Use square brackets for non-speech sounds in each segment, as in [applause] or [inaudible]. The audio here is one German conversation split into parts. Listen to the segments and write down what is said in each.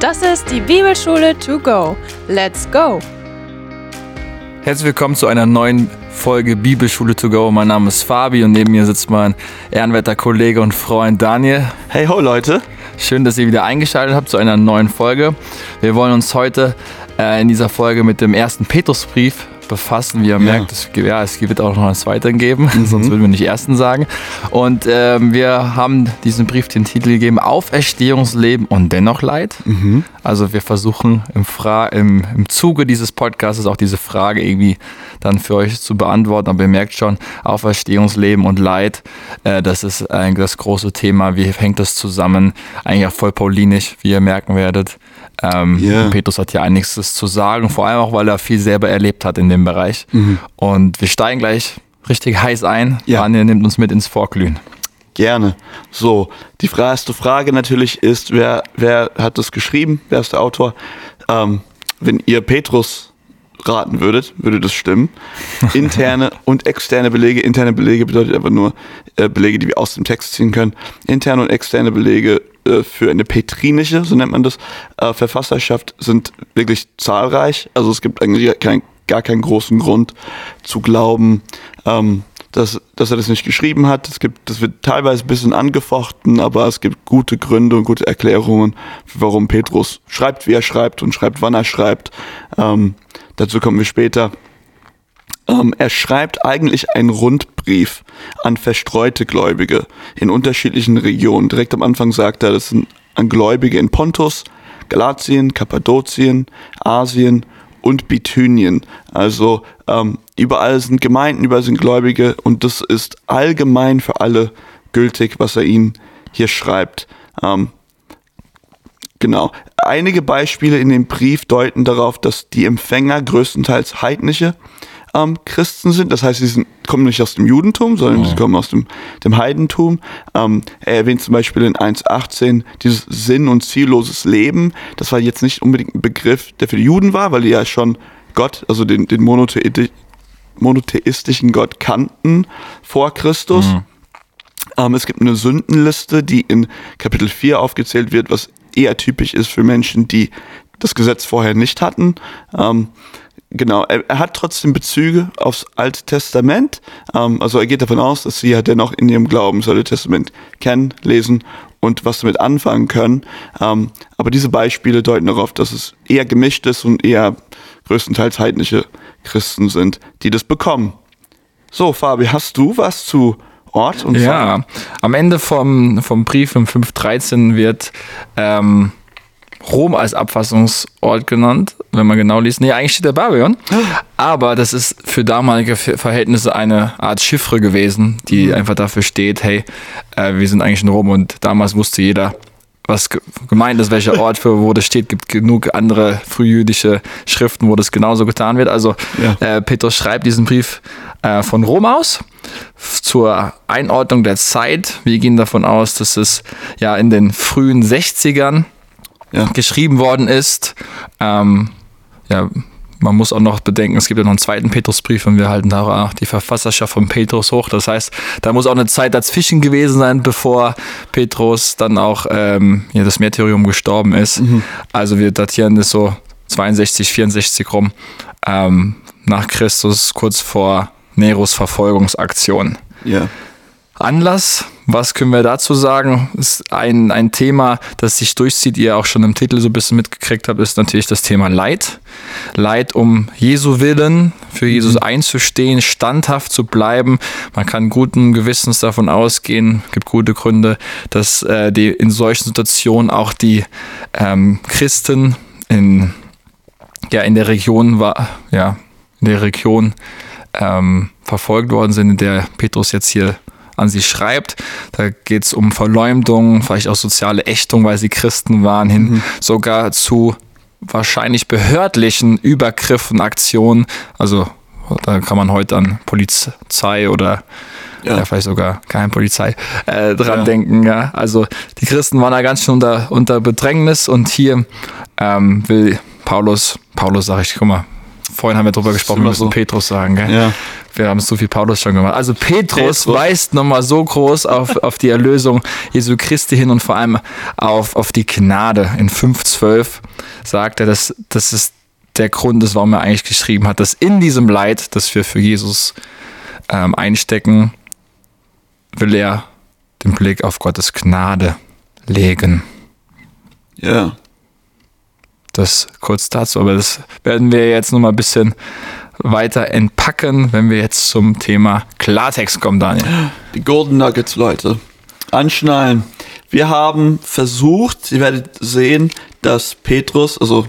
Das ist die Bibelschule to go. Let's go! Herzlich willkommen zu einer neuen Folge Bibelschule to go. Mein Name ist Fabi und neben mir sitzt mein ehrenwerter Kollege und Freund Daniel. Hey ho Leute! Schön, dass ihr wieder eingeschaltet habt zu einer neuen Folge. Wir wollen uns heute äh, in dieser Folge mit dem ersten Petrusbrief befassen. Wie ihr ja. merkt, es, ja, es wird auch noch einen zweiten geben, [laughs] mhm. sonst würden wir nicht ersten sagen. Und ähm, wir haben diesem Brief den Titel gegeben, Auferstehungsleben und dennoch Leid. Mhm. Also wir versuchen im, Fra im, im Zuge dieses Podcasts auch diese Frage irgendwie dann für euch zu beantworten. Aber ihr merkt schon, Auferstehungsleben und Leid, äh, das ist eigentlich das große Thema. Wie hängt das zusammen? Eigentlich auch voll paulinisch, wie ihr merken werdet. Ähm, yeah. Petrus hat hier einiges zu sagen, vor allem auch, weil er viel selber erlebt hat in dem Bereich. Mhm. Und wir steigen gleich richtig heiß ein. Ja. Daniel nimmt uns mit ins Vorglühen. Gerne. So, die erste Frage natürlich ist, wer, wer hat das geschrieben? Wer ist der Autor? Ähm, wenn ihr Petrus raten würdet, würde das stimmen. Interne [laughs] und externe Belege. Interne Belege bedeutet einfach nur äh, Belege, die wir aus dem Text ziehen können. Interne und externe Belege äh, für eine petrinische, so nennt man das, äh, Verfasserschaft sind wirklich zahlreich. Also es gibt eigentlich kein, gar keinen großen Grund zu glauben, ähm, dass, dass er das nicht geschrieben hat. Es gibt, das wird teilweise ein bisschen angefochten, aber es gibt gute Gründe und gute Erklärungen, warum Petrus schreibt, wie er schreibt und schreibt, wann er schreibt. Ähm, dazu kommen wir später. Ähm, er schreibt eigentlich einen Rundbrief an verstreute Gläubige in unterschiedlichen Regionen. Direkt am Anfang sagt er, das sind an Gläubige in Pontus, Galatien, Kappadokien, Asien und Bithynien. Also ähm, überall sind Gemeinden, überall sind Gläubige und das ist allgemein für alle gültig, was er ihnen hier schreibt. Ähm, genau. Einige Beispiele in dem Brief deuten darauf, dass die Empfänger größtenteils heidnische ähm, Christen sind. Das heißt, sie sind, kommen nicht aus dem Judentum, sondern oh. sie kommen aus dem, dem Heidentum. Ähm, er erwähnt zum Beispiel in 1.18 dieses sinn- und zielloses Leben. Das war jetzt nicht unbedingt ein Begriff, der für die Juden war, weil die ja schon Gott, also den, den Monothei monotheistischen Gott kannten vor Christus. Mhm. Ähm, es gibt eine Sündenliste, die in Kapitel 4 aufgezählt wird, was eher typisch ist für Menschen, die das Gesetz vorher nicht hatten. Ähm, Genau, er, er, hat trotzdem Bezüge aufs Alte Testament. Ähm, also er geht davon aus, dass sie ja dennoch in ihrem Glauben das Alte Testament kennen, lesen und was damit anfangen können. Ähm, aber diese Beispiele deuten darauf, dass es eher gemischt ist und eher größtenteils heidnische Christen sind, die das bekommen. So, Fabi, hast du was zu Ort und Ja, Fall? am Ende vom, vom Brief im 5.13 wird ähm, Rom als Abfassungsort genannt, wenn man genau liest. Nee, eigentlich steht der Babylon. Aber das ist für damalige Verhältnisse eine Art Chiffre gewesen, die mhm. einfach dafür steht, hey, äh, wir sind eigentlich in Rom und damals wusste jeder, was gemeint ist, welcher Ort für wo das steht. gibt genug andere frühjüdische Schriften, wo das genauso getan wird. Also ja. äh, Petrus schreibt diesen Brief äh, von Rom aus zur Einordnung der Zeit. Wir gehen davon aus, dass es ja in den frühen 60ern ja. geschrieben worden ist. Ähm, ja, man muss auch noch bedenken, es gibt ja noch einen zweiten Petrusbrief und wir halten da auch die Verfasserschaft von Petrus hoch. Das heißt, da muss auch eine Zeit dazwischen gewesen sein, bevor Petrus dann auch ähm, ja, das Märtyrium gestorben ist. Mhm. Also wir datieren das so 62, 64 rum ähm, nach Christus, kurz vor Neros Verfolgungsaktion. Ja. Anlass was können wir dazu sagen? Ist ein, ein Thema, das sich durchzieht, ihr auch schon im Titel so ein bisschen mitgekriegt habt, ist natürlich das Thema Leid. Leid um Jesu Willen, für Jesus mhm. einzustehen, standhaft zu bleiben. Man kann guten Gewissens davon ausgehen, gibt gute Gründe, dass äh, die in solchen Situationen auch die ähm, Christen in, ja, in der Region war, ja, in der Region ähm, verfolgt worden sind, in der Petrus jetzt hier an sie schreibt. Da geht es um Verleumdung, vielleicht auch soziale Ächtung, weil sie Christen waren, hin mhm. sogar zu wahrscheinlich behördlichen Übergriffen, Aktionen. Also da kann man heute an Polizei oder ja. ja vielleicht sogar keine Polizei äh, dran ja. denken. Ja. Also die Christen waren da ganz schön unter, unter Bedrängnis und hier ähm, will Paulus, Paulus sage ich, guck mal, Vorhin haben wir drüber gesprochen, wir müssen so. Petrus sagen, gell? Ja. Wir haben so viel Paulus schon gemacht. Also Petrus, Petrus. weist nochmal so groß auf, [laughs] auf die Erlösung Jesu Christi hin und vor allem auf, auf die Gnade. In 5.12 sagt er, dass das ist der Grund ist, warum er eigentlich geschrieben hat, dass in diesem Leid, das wir für Jesus ähm, einstecken, will er den Blick auf Gottes Gnade legen. Ja. Das kurz dazu, aber das werden wir jetzt nochmal ein bisschen weiter entpacken, wenn wir jetzt zum Thema Klartext kommen, Daniel. Die Golden Nuggets, Leute. Anschnallen. Wir haben versucht, ihr werdet sehen, dass Petrus, also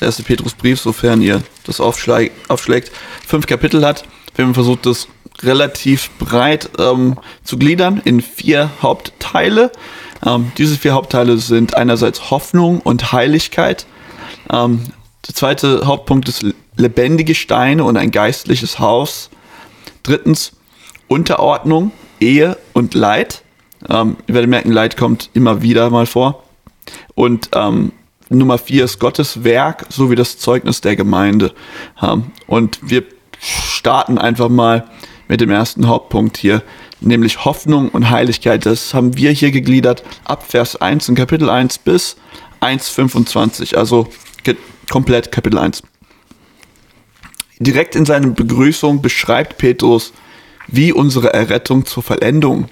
der erste Petrusbrief, sofern ihr das aufschlägt, fünf Kapitel hat. Wir haben versucht, das relativ breit ähm, zu gliedern in vier Hauptteile. Ähm, diese vier Hauptteile sind einerseits Hoffnung und Heiligkeit. Ähm, der zweite Hauptpunkt ist lebendige Steine und ein geistliches Haus. Drittens Unterordnung, Ehe und Leid. Ähm, ihr werdet merken, Leid kommt immer wieder mal vor. Und ähm, Nummer vier ist Gottes Werk sowie das Zeugnis der Gemeinde. Ähm, und wir starten einfach mal mit dem ersten Hauptpunkt hier, nämlich Hoffnung und Heiligkeit. Das haben wir hier gegliedert ab Vers 1 in Kapitel 1 bis 1,25, also komplett Kapitel 1 direkt in seiner Begrüßung beschreibt Petrus, wie unsere Errettung zur Vollendung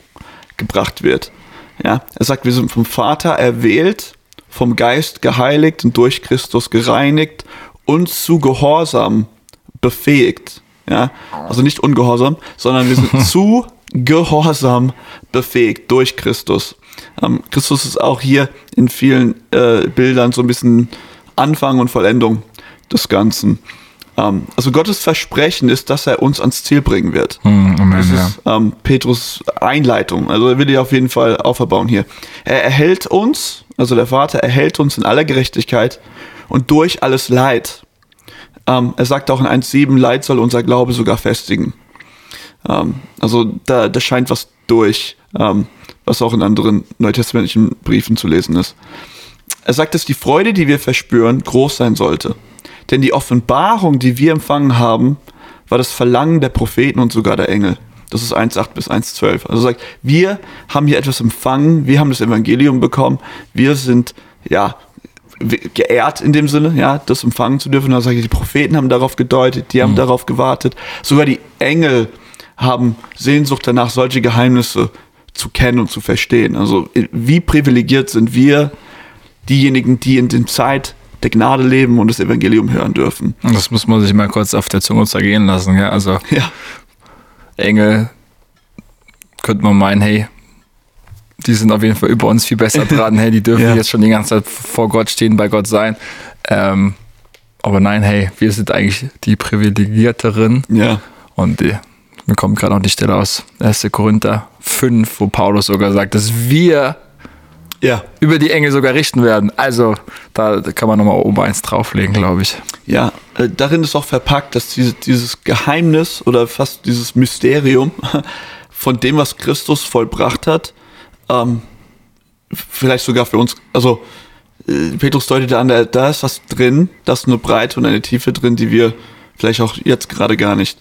gebracht wird. Ja, er sagt, wir sind vom Vater erwählt, vom Geist geheiligt und durch Christus gereinigt und zu Gehorsam befähigt. Ja, also nicht ungehorsam, sondern wir sind [laughs] zu Gehorsam befähigt durch Christus. Ähm, Christus ist auch hier in vielen äh, Bildern so ein bisschen Anfang und Vollendung des Ganzen. Ähm, also Gottes Versprechen ist, dass er uns ans Ziel bringen wird. Hm, Amen, Das ist ähm, Petrus Einleitung. Also er will die auf jeden Fall auferbauen hier. Er erhält uns, also der Vater erhält uns in aller Gerechtigkeit und durch alles Leid. Ähm, er sagt auch in 1,7, Leid soll unser Glaube sogar festigen. Ähm, also da, da scheint was durch, ähm, was auch in anderen neutestamentlichen Briefen zu lesen ist. Er sagt, dass die Freude, die wir verspüren, groß sein sollte. Denn die Offenbarung, die wir empfangen haben, war das Verlangen der Propheten und sogar der Engel. Das ist 1,8 bis 1,12. Also er sagt, wir haben hier etwas empfangen, wir haben das Evangelium bekommen, wir sind, ja, geehrt in dem Sinne, ja, das empfangen zu dürfen. Da sage ich, die Propheten haben darauf gedeutet, die haben darauf gewartet. Sogar die Engel haben Sehnsucht danach, solche Geheimnisse zu kennen und zu verstehen. Also wie privilegiert sind wir, diejenigen, die in der Zeit der Gnade leben und das Evangelium hören dürfen. Das muss man sich mal kurz auf der Zunge zergehen lassen. Ja? Also Ja, Engel könnte man meinen, hey, die sind auf jeden Fall über uns viel besser dran. Hey, die dürfen [laughs] Ja. jetzt schon die ganze Zeit vor Gott stehen, bei Gott sein. Ähm, aber nein, hey, wir sind eigentlich die Privilegierteren. ja, Und die, mir kommt gerade noch die Stelle aus 1. Korinther 5, wo Paulus sogar sagt, dass wir ja, über die Engel sogar richten werden. Also da, kann man nochmal oben eins drauflegen, glaube ich. ja. Äh, darin ist auch verpackt, dass diese, dieses Geheimnis oder fast dieses Mysterium [laughs] von dem, was Christus vollbracht hat, ähm, vielleicht sogar für uns, also äh, Petrus deutet an, da, da ist was drin, da ist eine Breite und eine Tiefe drin, die wir vielleicht auch jetzt gerade gar nicht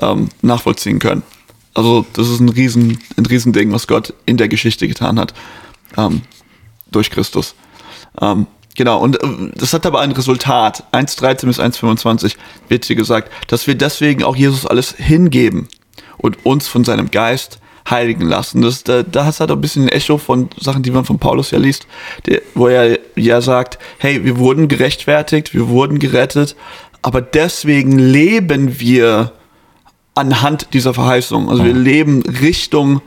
ähm, nachvollziehen können. Also das ist ein riesen, ein Riesending, was Gott in der Geschichte getan hat, ähm, durch Christus. Ähm, genau, und äh, das hat aber ein Resultat. 1,13 bis 1,25 wird hier gesagt, dass wir deswegen auch Jesus alles hingeben und uns von seinem Geist heiligen lassen. Das, da, da hat ein bisschen ein Echo von Sachen, die man von Paulus ja liest, der, wo er ja sagt, hey, wir wurden gerechtfertigt, wir wurden gerettet, aber deswegen leben wir anhand dieser Verheißung. Also wir leben Richtung,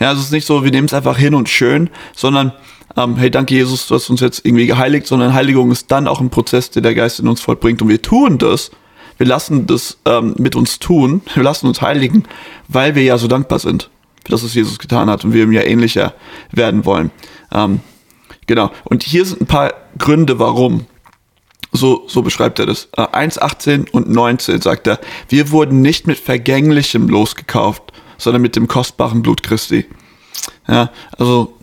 ja, es ist nicht so, wir nehmen es einfach hin und schön, sondern ähm, hey, danke Jesus, du hast uns jetzt irgendwie geheiligt, sondern Heiligung ist dann auch ein Prozess, den der Geist in uns vollbringt und wir tun das. Wir lassen das ähm, mit uns tun, wir lassen uns heiligen, weil wir ja so dankbar sind, für das, was Jesus getan hat und wir ihm ja ähnlicher werden wollen. Ähm, genau. Und hier sind ein paar Gründe, warum. So, so beschreibt er das. Äh, 1, 18 und 19 sagt er, wir wurden nicht mit Vergänglichem losgekauft, sondern mit dem kostbaren Blut Christi. Ja, also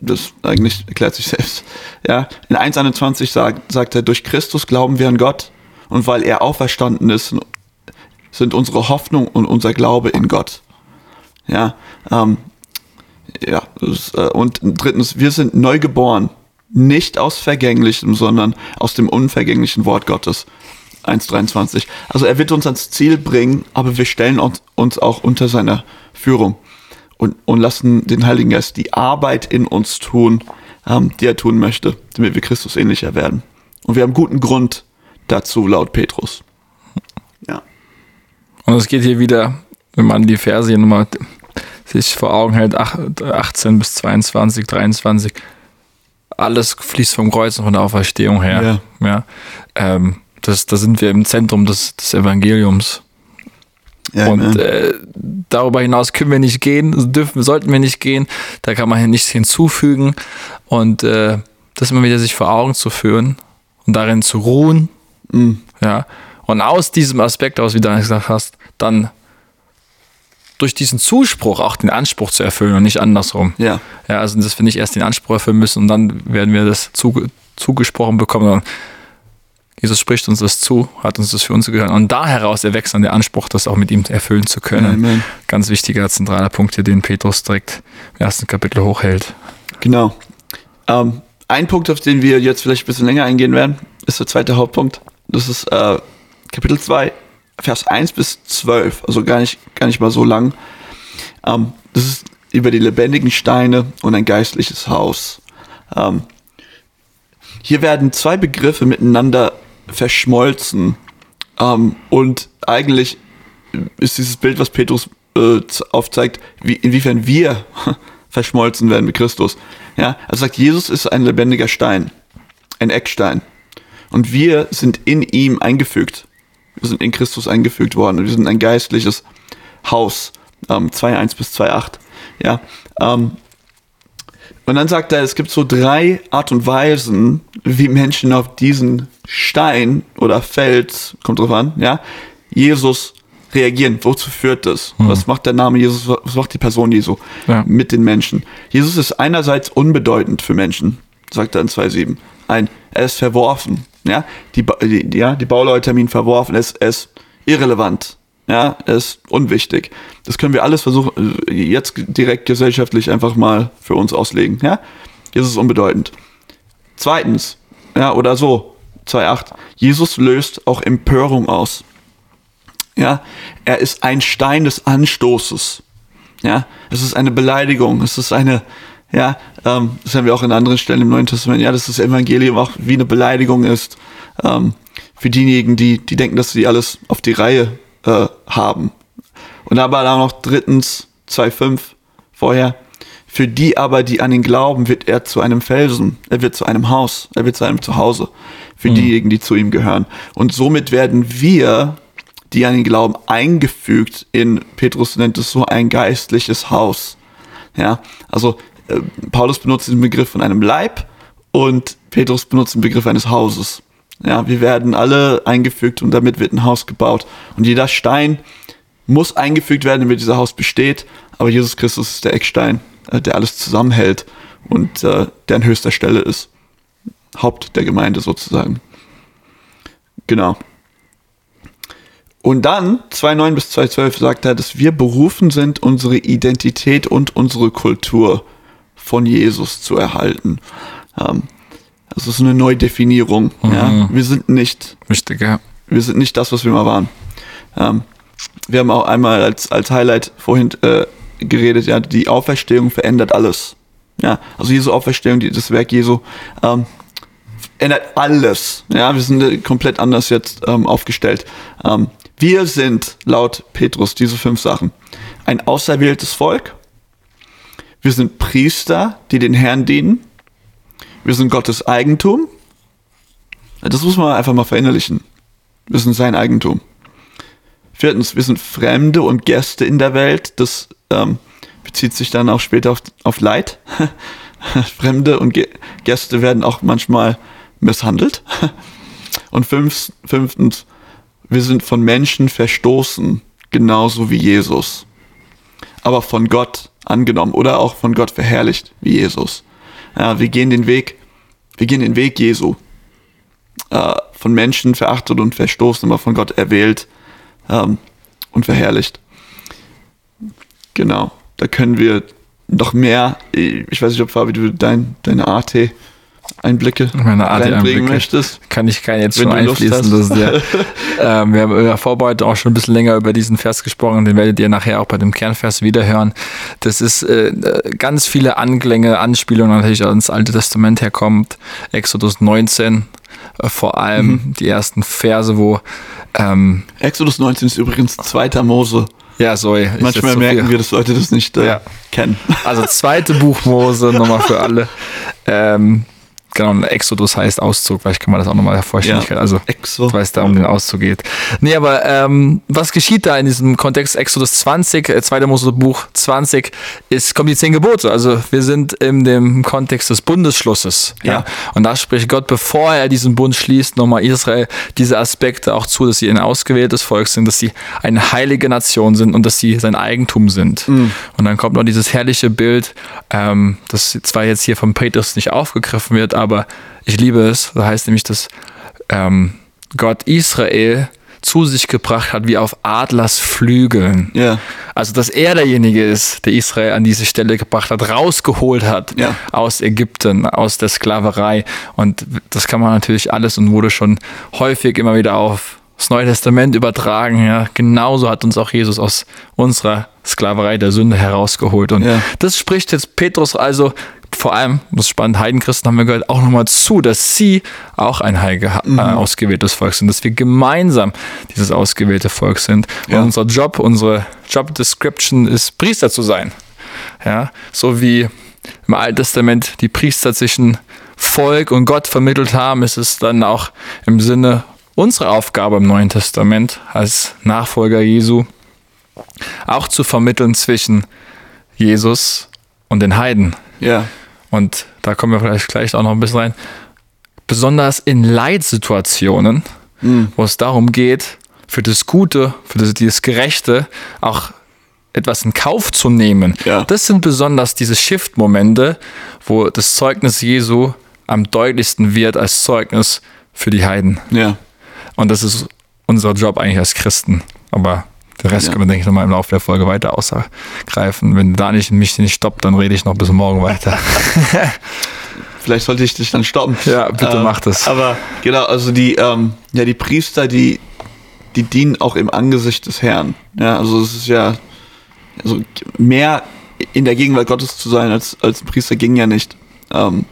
das eigentlich erklärt sich selbst. Ja, in 1,21 sagt, sagt er, durch Christus glauben wir an Gott Und weil er auferstanden ist, sind unsere Hoffnung und unser Glaube in Gott. Ja, ähm, ja, äh, und drittens, wir sind neu geboren, nicht aus Vergänglichem, sondern aus dem unvergänglichen Wort Gottes. 1,23. Also er wird uns ans Ziel bringen, aber wir stellen uns auch unter seiner Führung und, und lassen den Heiligen Geist die Arbeit in uns tun, ähm, die er tun möchte, damit wir Christus ähnlicher werden. Und wir haben guten Grund dazu, laut Petrus. Ja. Und es geht hier wieder, wenn man die Verse hier nochmal sich vor Augen hält, 18 bis 22, 23, alles fließt vom Kreuz und von der Auferstehung her. Ja. ja. Ähm, das, da sind wir im Zentrum des, des Evangeliums. Ja, und äh, darüber hinaus können wir nicht gehen, dürfen, sollten wir nicht gehen. Da kann man hier nichts hinzufügen. Und äh, das immer wieder sich vor Augen zu führen und darin zu ruhen. Mhm. Ja. Und aus diesem Aspekt aus, wie du gesagt hast, dann durch diesen Zuspruch auch den Anspruch zu erfüllen und nicht andersrum. Ja. Ja, also dass wir nicht erst den Anspruch erfüllen müssen und dann werden wir das zuge zugesprochen bekommen. Jesus spricht uns das zu, hat uns das für uns gehört. Und da heraus erwächst dann der Anspruch, das auch mit ihm erfüllen zu können. Amen. Ganz wichtiger, zentraler Punkt hier, den Petrus direkt im ersten Kapitel hochhält. Genau. Ähm, ein Punkt, auf den wir jetzt vielleicht ein bisschen länger eingehen werden, ist der zweite Hauptpunkt. Das ist äh, Kapitel 2, Vers 1 bis 12, also gar nicht, gar nicht mal so lang. Ähm, das ist über die lebendigen Steine und ein geistliches Haus. Ähm, hier werden zwei Begriffe miteinander verschmolzen. Ähm, und eigentlich ist dieses Bild, was Petrus äh, aufzeigt, wie, inwiefern wir [laughs] verschmolzen werden mit Christus. Ja, er sagt, Jesus ist ein lebendiger Stein, ein Eckstein. Und wir sind in ihm eingefügt. Wir sind in Christus eingefügt worden. Wir sind ein geistliches Haus. Ähm, 2.1 bis 2.8. Ja. Ähm, und dann sagt er, es gibt so drei Art und Weisen, wie Menschen auf diesen Stein oder Fels, kommt drauf an, ja, Jesus reagieren. Wozu führt das? Hm. Was macht der Name Jesus, was macht die Person Jesu ja. mit den Menschen? Jesus ist einerseits unbedeutend für Menschen, sagt er in 2.7. Ein, er ist verworfen. Ja, die, die, ja, die Bauleute haben ihn verworfen. Er ist, er ist irrelevant. Ja, ist unwichtig. Das können wir alles versuchen, jetzt direkt gesellschaftlich einfach mal für uns auslegen. Ja, Jesus ist unbedeutend. Zweitens, ja, oder so, 2.8. Jesus löst auch Empörung aus. Ja, er ist ein Stein des Anstoßes. Ja, es ist eine Beleidigung. Es ist eine, ja, ähm, das haben wir auch in anderen Stellen im Neuen Testament, ja, dass das Evangelium auch wie eine Beleidigung ist ähm, für diejenigen, die, die denken, dass sie alles auf die Reihe äh, haben. Und aber dann noch drittens 2,5 vorher. Für die aber, die an ihn glauben, wird er zu einem Felsen, er wird zu einem Haus, er wird zu einem Zuhause. Für mhm. diejenigen, die zu ihm gehören. Und somit werden wir, die an ihn glauben, eingefügt in, Petrus nennt es so, ein geistliches Haus. Ja, also äh, Paulus benutzt den Begriff von einem Leib und Petrus benutzt den Begriff eines Hauses. Ja, wir werden alle eingefügt und damit wird ein Haus gebaut. Und jeder Stein muss eingefügt werden, damit dieser Haus besteht. Aber Jesus Christus ist der Eckstein, äh, der alles zusammenhält und äh, der an höchster Stelle ist. Haupt der Gemeinde sozusagen. Genau. Und dann, 2.9 bis 2.12, sagt er, dass wir berufen sind, unsere Identität und unsere Kultur von Jesus zu erhalten. Ähm, das ist eine Neudefinierung. Mhm. Ja? Wir sind nicht. Wichtig, ja. Wir sind nicht das, was wir mal waren. Ähm, wir haben auch einmal als, als Highlight vorhin äh, geredet, ja, die Auferstehung verändert alles. Ja, also Jesu Auferstehung, die, das Werk Jesu, ähm, ändert alles. Ja, wir sind äh, komplett anders jetzt ähm, aufgestellt. Ähm, wir sind laut Petrus diese fünf Sachen. Ein auserwähltes Volk, wir sind Priester, die den Herrn dienen. Wir sind Gottes Eigentum. Das muss man einfach mal verinnerlichen. Wir sind sein Eigentum. Viertens, wir sind Fremde und Gäste in der Welt. Das ähm, bezieht sich dann auch später auf, auf Leid. [laughs] Fremde und Gäste werden auch manchmal misshandelt. Und fünf, fünftens, wir sind von Menschen verstoßen, genauso wie Jesus. Aber von Gott angenommen oder auch von Gott verherrlicht, wie Jesus. Ja, wir gehen den Weg, wir gehen den Weg Jesu. äh, von Menschen verachtet und verstoßen, aber von Gott erwählt ähm, und verherrlicht. Genau, da können wir noch mehr, ich weiß nicht, ob Fabi, du dein, deine AT Einblicke Meine reinbringen möchtest. kann ich keinen jetzt schon einfließen. Das ist ja, [laughs] ähm, wir haben in der Vorbereitung auch schon ein bisschen länger über diesen Vers gesprochen. Den werdet ihr nachher auch bei dem Kernvers wiederhören. Das ist äh, ganz viele Anklänge, Anspielungen natürlich ans Alte Testament herkommt. Exodus 19 äh, vor allem Mhm. die ersten Verse, wo ähm, Exodus 19 ist übrigens zweiter Mose. ja, sorry. Manchmal so merken viel. wir, dass Leute das nicht äh, Ja. kennen. Also zweite Buch Mose, nochmal für alle. [laughs] Ähm, genau, Exodus heißt Auszug, vielleicht kann man das auch nochmal hervorstellen. Ja. Also Exo. weil es da um den Auszug geht. Nee, aber ähm, was geschieht da in diesem Kontext Exodus 20, äh, 2. Mose Buch 20, ist, kommen die zehn Gebote. Also wir sind in dem Kontext des Bundesschlusses. Ja. Ja. Und da spricht Gott, bevor er diesen Bund schließt, nochmal Israel diese Aspekte auch zu, dass sie ein ausgewähltes Volk sind, dass sie eine heilige Nation sind und dass sie sein Eigentum sind. Und dann kommt noch dieses herrliche Bild, ähm, das zwar jetzt hier von Petrus nicht aufgegriffen wird, aber ich liebe es. Da heißt nämlich, dass ähm, Gott Israel zu sich gebracht hat wie auf Adlers Flügeln. Ja. Also, dass er derjenige ist, der Israel an diese Stelle gebracht hat, rausgeholt hat Ja. aus Ägypten, aus der Sklaverei. Und das kann man natürlich alles und wurde schon häufig immer wieder auf das Neue Testament übertragen. Ja. Genauso hat uns auch Jesus aus unserer Sklaverei der Sünde herausgeholt. Und Ja. das spricht jetzt Petrus also vor allem, das ist spannend, Heidenchristen haben wir gehört, auch nochmal zu, dass sie auch ein heilige, äh, ausgewähltes Volk sind, dass wir gemeinsam dieses ausgewählte Volk sind. Ja. Und unser Job, unsere Job Description ist, Priester zu sein. Ja, so wie im Alten Testament die Priester zwischen Volk und Gott vermittelt haben, ist es dann auch im Sinne unserer Aufgabe im Neuen Testament als Nachfolger Jesu auch zu vermitteln zwischen Jesus und den Heiden. Ja. Und da kommen wir vielleicht gleich auch noch ein bisschen rein. Besonders in Leitsituationen, wo es darum geht, für das Gute, für das, dieses Gerechte auch etwas in Kauf zu nehmen. Ja. Das sind besonders diese Shift-Momente, wo das Zeugnis Jesu am deutlichsten wird als Zeugnis für die Heiden. Ja. Und das ist unser Job eigentlich als Christen. Aber den Rest Ja. können wir, denke ich, nochmal im Laufe der Folge weiter ausgreifen. Wenn da nicht mich nicht stoppt, dann rede ich noch bis morgen weiter. [laughs] Vielleicht sollte ich dich dann stoppen. Ja, bitte mach das. Aber genau, also die, ähm, ja, die Priester, die, die dienen auch im Angesicht des Herrn. Ja, also es ist ja, also mehr in der Gegenwart Gottes zu sein als, als ein Priester ging ja nicht ähm,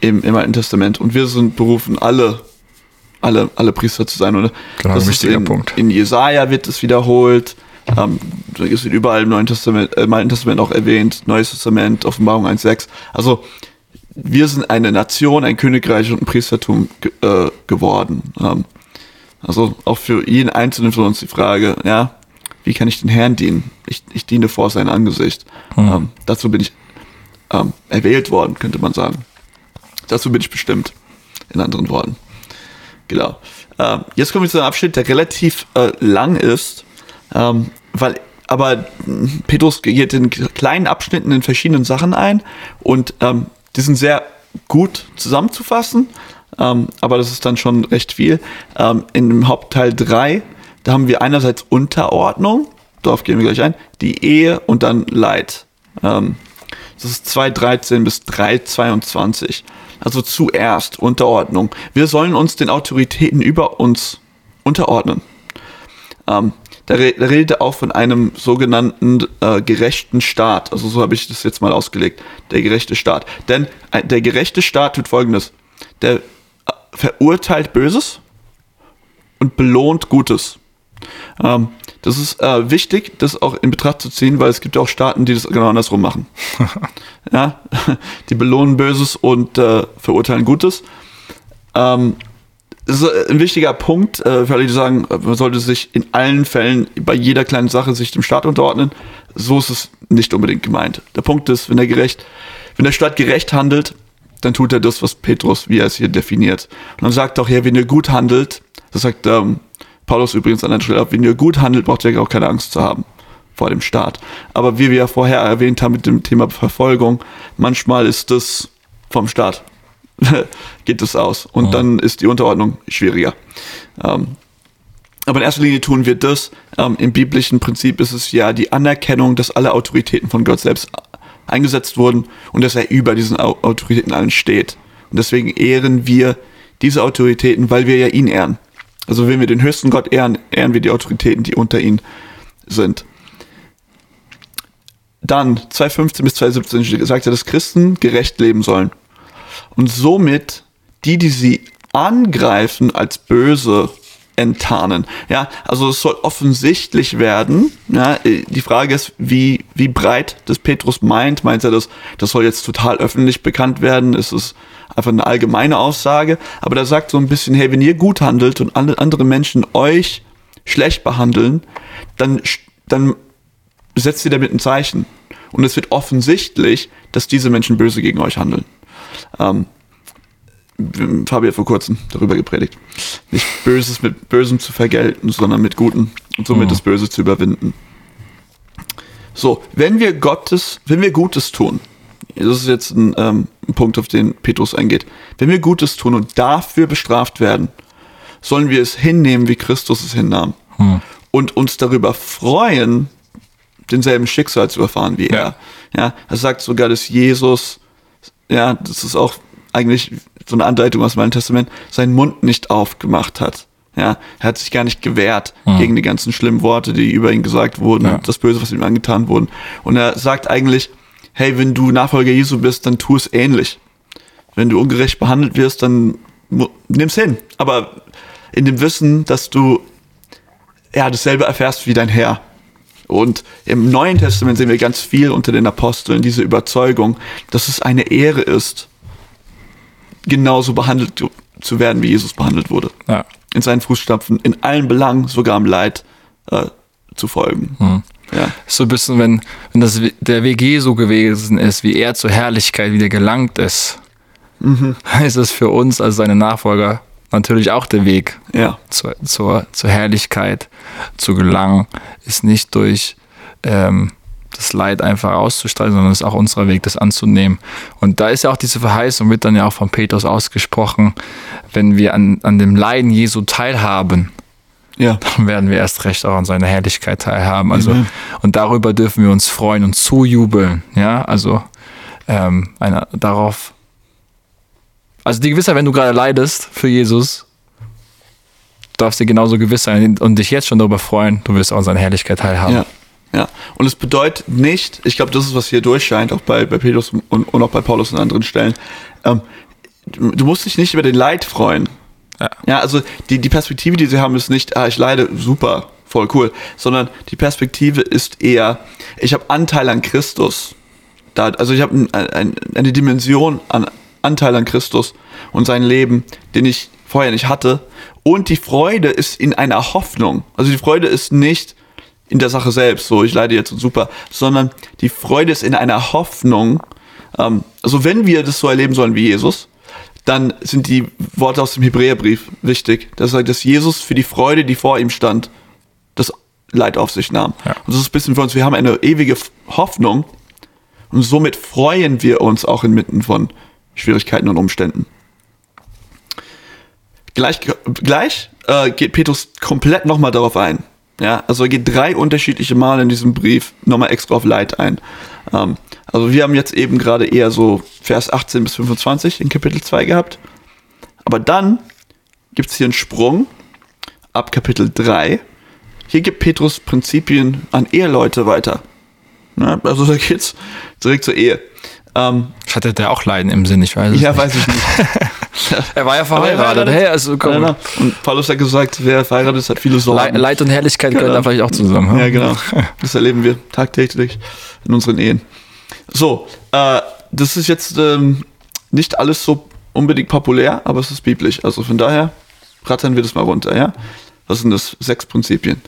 im, im Alten Testament. Und wir sind berufen, alle, alle, alle Priester zu sein. Und Genau, das ein wichtiger in, Punkt. In Jesaja wird es wiederholt. Ähm, es wird überall im Neuen Testament, äh, im Alten Testament auch erwähnt. Neues Testament, Offenbarung 1,6. Also wir sind eine Nation, ein Königreich und ein Priestertum ge äh, geworden. Ähm, also auch für jeden Einzelnen von uns die Frage, ja, wie kann ich den Herrn dienen? Ich, ich diene vor sein Angesicht. Ähm, dazu bin ich ähm, erwählt worden, könnte man sagen. Dazu bin ich bestimmt, in anderen Worten. Genau. Ähm, jetzt kommen wir zu einem Abschnitt, der relativ äh, lang ist, ähm, weil aber mh, Petrus geht in kleinen Abschnitten in verschiedenen Sachen ein und ähm, die sind sehr gut zusammenzufassen, ähm, aber das ist dann schon recht viel. Ähm, dem Hauptteil 3, da haben wir einerseits Unterordnung, darauf gehen wir gleich ein, die Ehe und dann Leid. Ähm, das ist 2.13 bis 3.22. Also zuerst Unterordnung. Wir sollen uns den Autoritäten über uns unterordnen. Ähm, da, re da redet er auch von einem sogenannten äh, gerechten Staat. Also so habe ich das jetzt mal ausgelegt. Der gerechte Staat. Denn äh, der gerechte Staat tut folgendes. Der äh, verurteilt Böses und belohnt Gutes. Ähm, das ist äh, wichtig, das auch in Betracht zu ziehen, weil es gibt ja auch Staaten, die das genau andersrum machen. [laughs] ja, [laughs] die belohnen Böses und äh, verurteilen Gutes. Ähm, das ist ein wichtiger Punkt, äh, für alle, die sagen, man sollte sich in allen Fällen bei jeder kleinen Sache sich dem Staat unterordnen. So ist es nicht unbedingt gemeint. Der Punkt ist, wenn er gerecht, wenn der Staat gerecht handelt, dann tut er das, was Petrus, wie er es hier definiert. Und dann sagt auch, ja, wenn ihr gut handelt, das sagt ähm, Paulus übrigens an der Stelle, wenn ihr gut handelt, braucht ihr auch keine Angst zu haben vor dem Staat. Aber wie wir ja vorher erwähnt haben mit dem Thema Verfolgung, manchmal ist das vom Staat [laughs] geht es aus. Und dann ist die Unterordnung schwieriger. Ähm, aber in erster Linie tun wir das. Ähm, Im biblischen Prinzip ist es ja die Anerkennung, dass alle Autoritäten von Gott selbst eingesetzt wurden und dass er über diesen Au Autoritäten allen steht. Und deswegen ehren wir diese Autoritäten, weil wir ja ihn ehren. Also wenn wir den höchsten Gott ehren, ehren wir die Autoritäten, die unter ihnen sind. Dann 2015 bis 2017 sagt er, dass Christen gerecht leben sollen. Und somit die, die sie angreifen, als böse enttarnen. Ja, also es soll offensichtlich werden. Ja, die Frage ist, wie, wie breit das Petrus meint. Meint er, das, das soll jetzt total öffentlich bekannt werden? Ist es einfach eine allgemeine Aussage? Aber da sagt so ein bisschen, hey, wenn ihr gut handelt und alle andere Menschen euch schlecht behandeln, dann, dann setzt ihr damit ein Zeichen. Und es wird offensichtlich, dass diese Menschen böse gegen euch handeln. Ähm, Fabi hat vor kurzem darüber gepredigt. Nicht Böses mit Bösem zu vergelten, sondern mit Guten und somit mhm. das Böse zu überwinden. So, wenn wir Gottes, wenn wir Gutes tun, das ist jetzt ein, ähm, ein Punkt, auf den Petrus eingeht, wenn wir Gutes tun und dafür bestraft werden, sollen wir es hinnehmen, wie Christus es hinnahm. Mhm. Und uns darüber freuen, denselben Schicksal zu erfahren wie er. Ja, er sagt sogar, dass Jesus, ja, das ist auch eigentlich so eine Andeutung aus Alten Testament, seinen Mund nicht aufgemacht hat. Ja, er hat sich gar nicht gewehrt mhm. gegen die ganzen schlimmen Worte, die über ihn gesagt wurden, ja. das Böse, was ihm angetan wurden. Und er sagt eigentlich, hey, wenn du Nachfolger Jesu bist, dann tu es ähnlich. Wenn du ungerecht behandelt wirst, dann nimm's hin. Aber in dem Wissen, dass du ja dasselbe erfährst wie dein Herr. Und im Neuen Testament sehen wir ganz viel unter den Aposteln, diese Überzeugung, dass es eine Ehre ist, genauso behandelt zu werden, wie Jesus behandelt wurde. Ja. In seinen Fußstapfen, in allen Belangen, sogar im Leid äh, zu folgen. Mhm. Ja. So ein bisschen, wenn, wenn das der WG so gewesen ist, wie er zur Herrlichkeit wieder gelangt ist, mhm. [laughs] ist es für uns als seine Nachfolger natürlich auch der Weg ja. zur, zur, zur Herrlichkeit zu gelangen, ist nicht durch ähm, das Leid einfach auszustreichen, sondern es ist auch unser Weg, das anzunehmen. Und da ist ja auch diese Verheißung, wird dann ja auch von Petrus ausgesprochen, wenn wir an, an dem Leiden Jesu teilhaben, ja. dann werden wir erst recht auch an seiner Herrlichkeit teilhaben. Also, mhm. und darüber dürfen wir uns freuen und zujubeln. Ja, also ähm, eine, darauf. Also die Gewissheit, wenn du gerade leidest für Jesus, darfst du genauso gewiss sein und dich jetzt schon darüber freuen, du wirst auch an seiner Herrlichkeit teilhaben. Ja. Ja, und es bedeutet nicht, ich glaube, das ist, was hier durchscheint, auch bei, bei Petrus und, und auch bei Paulus und anderen Stellen, ähm, du musst dich nicht über den Leid freuen. Ja, ja also die, die Perspektive, die sie haben, ist nicht, ah, ich leide, super, voll cool, sondern die Perspektive ist eher, ich habe Anteil an Christus. Da, also ich habe ein, ein, eine Dimension an Anteil an Christus und sein Leben, den ich vorher nicht hatte. Und die Freude ist in einer Hoffnung. Also die Freude ist nicht, in der Sache selbst, so ich leide jetzt und super, sondern die Freude ist in einer Hoffnung. Ähm, also wenn wir das so erleben sollen wie Jesus, dann sind die Worte aus dem Hebräerbrief wichtig. Das sagt, dass Jesus für die Freude, die vor ihm stand, das Leid auf sich nahm. Ja. Und das ist ein bisschen für uns, wir haben eine ewige Hoffnung und somit freuen wir uns auch inmitten von Schwierigkeiten und Umständen. Gleich, gleich äh, geht Petrus komplett nochmal darauf ein. Ja, also er geht drei unterschiedliche Mal in diesem Brief nochmal extra auf Leid ein. Ähm, also wir haben jetzt eben gerade eher so Vers 18 bis 25 in Kapitel 2 gehabt. Aber dann gibt es hier einen Sprung ab Kapitel 3. Hier gibt Petrus Prinzipien an Eheleute weiter. Ja, also da geht's direkt zur Ehe. Ähm, Hatte der auch Leiden im Sinn, ich weiß es Ja, nicht. weiß ich nicht. [laughs] er war ja verheiratet. Hey, also komm. Ja, und Paulus hat gesagt, wer verheiratet ist, hat viele Sorgen. Leid und Herrlichkeit genau. gehören da vielleicht auch zusammen. Hm? Ja, genau. Das erleben wir tagtäglich in unseren Ehen. So, äh, das ist jetzt ähm, nicht alles so unbedingt populär, aber es ist biblisch. Also von daher rattern wir das mal runter, ja? Was sind das? Sechs Prinzipien.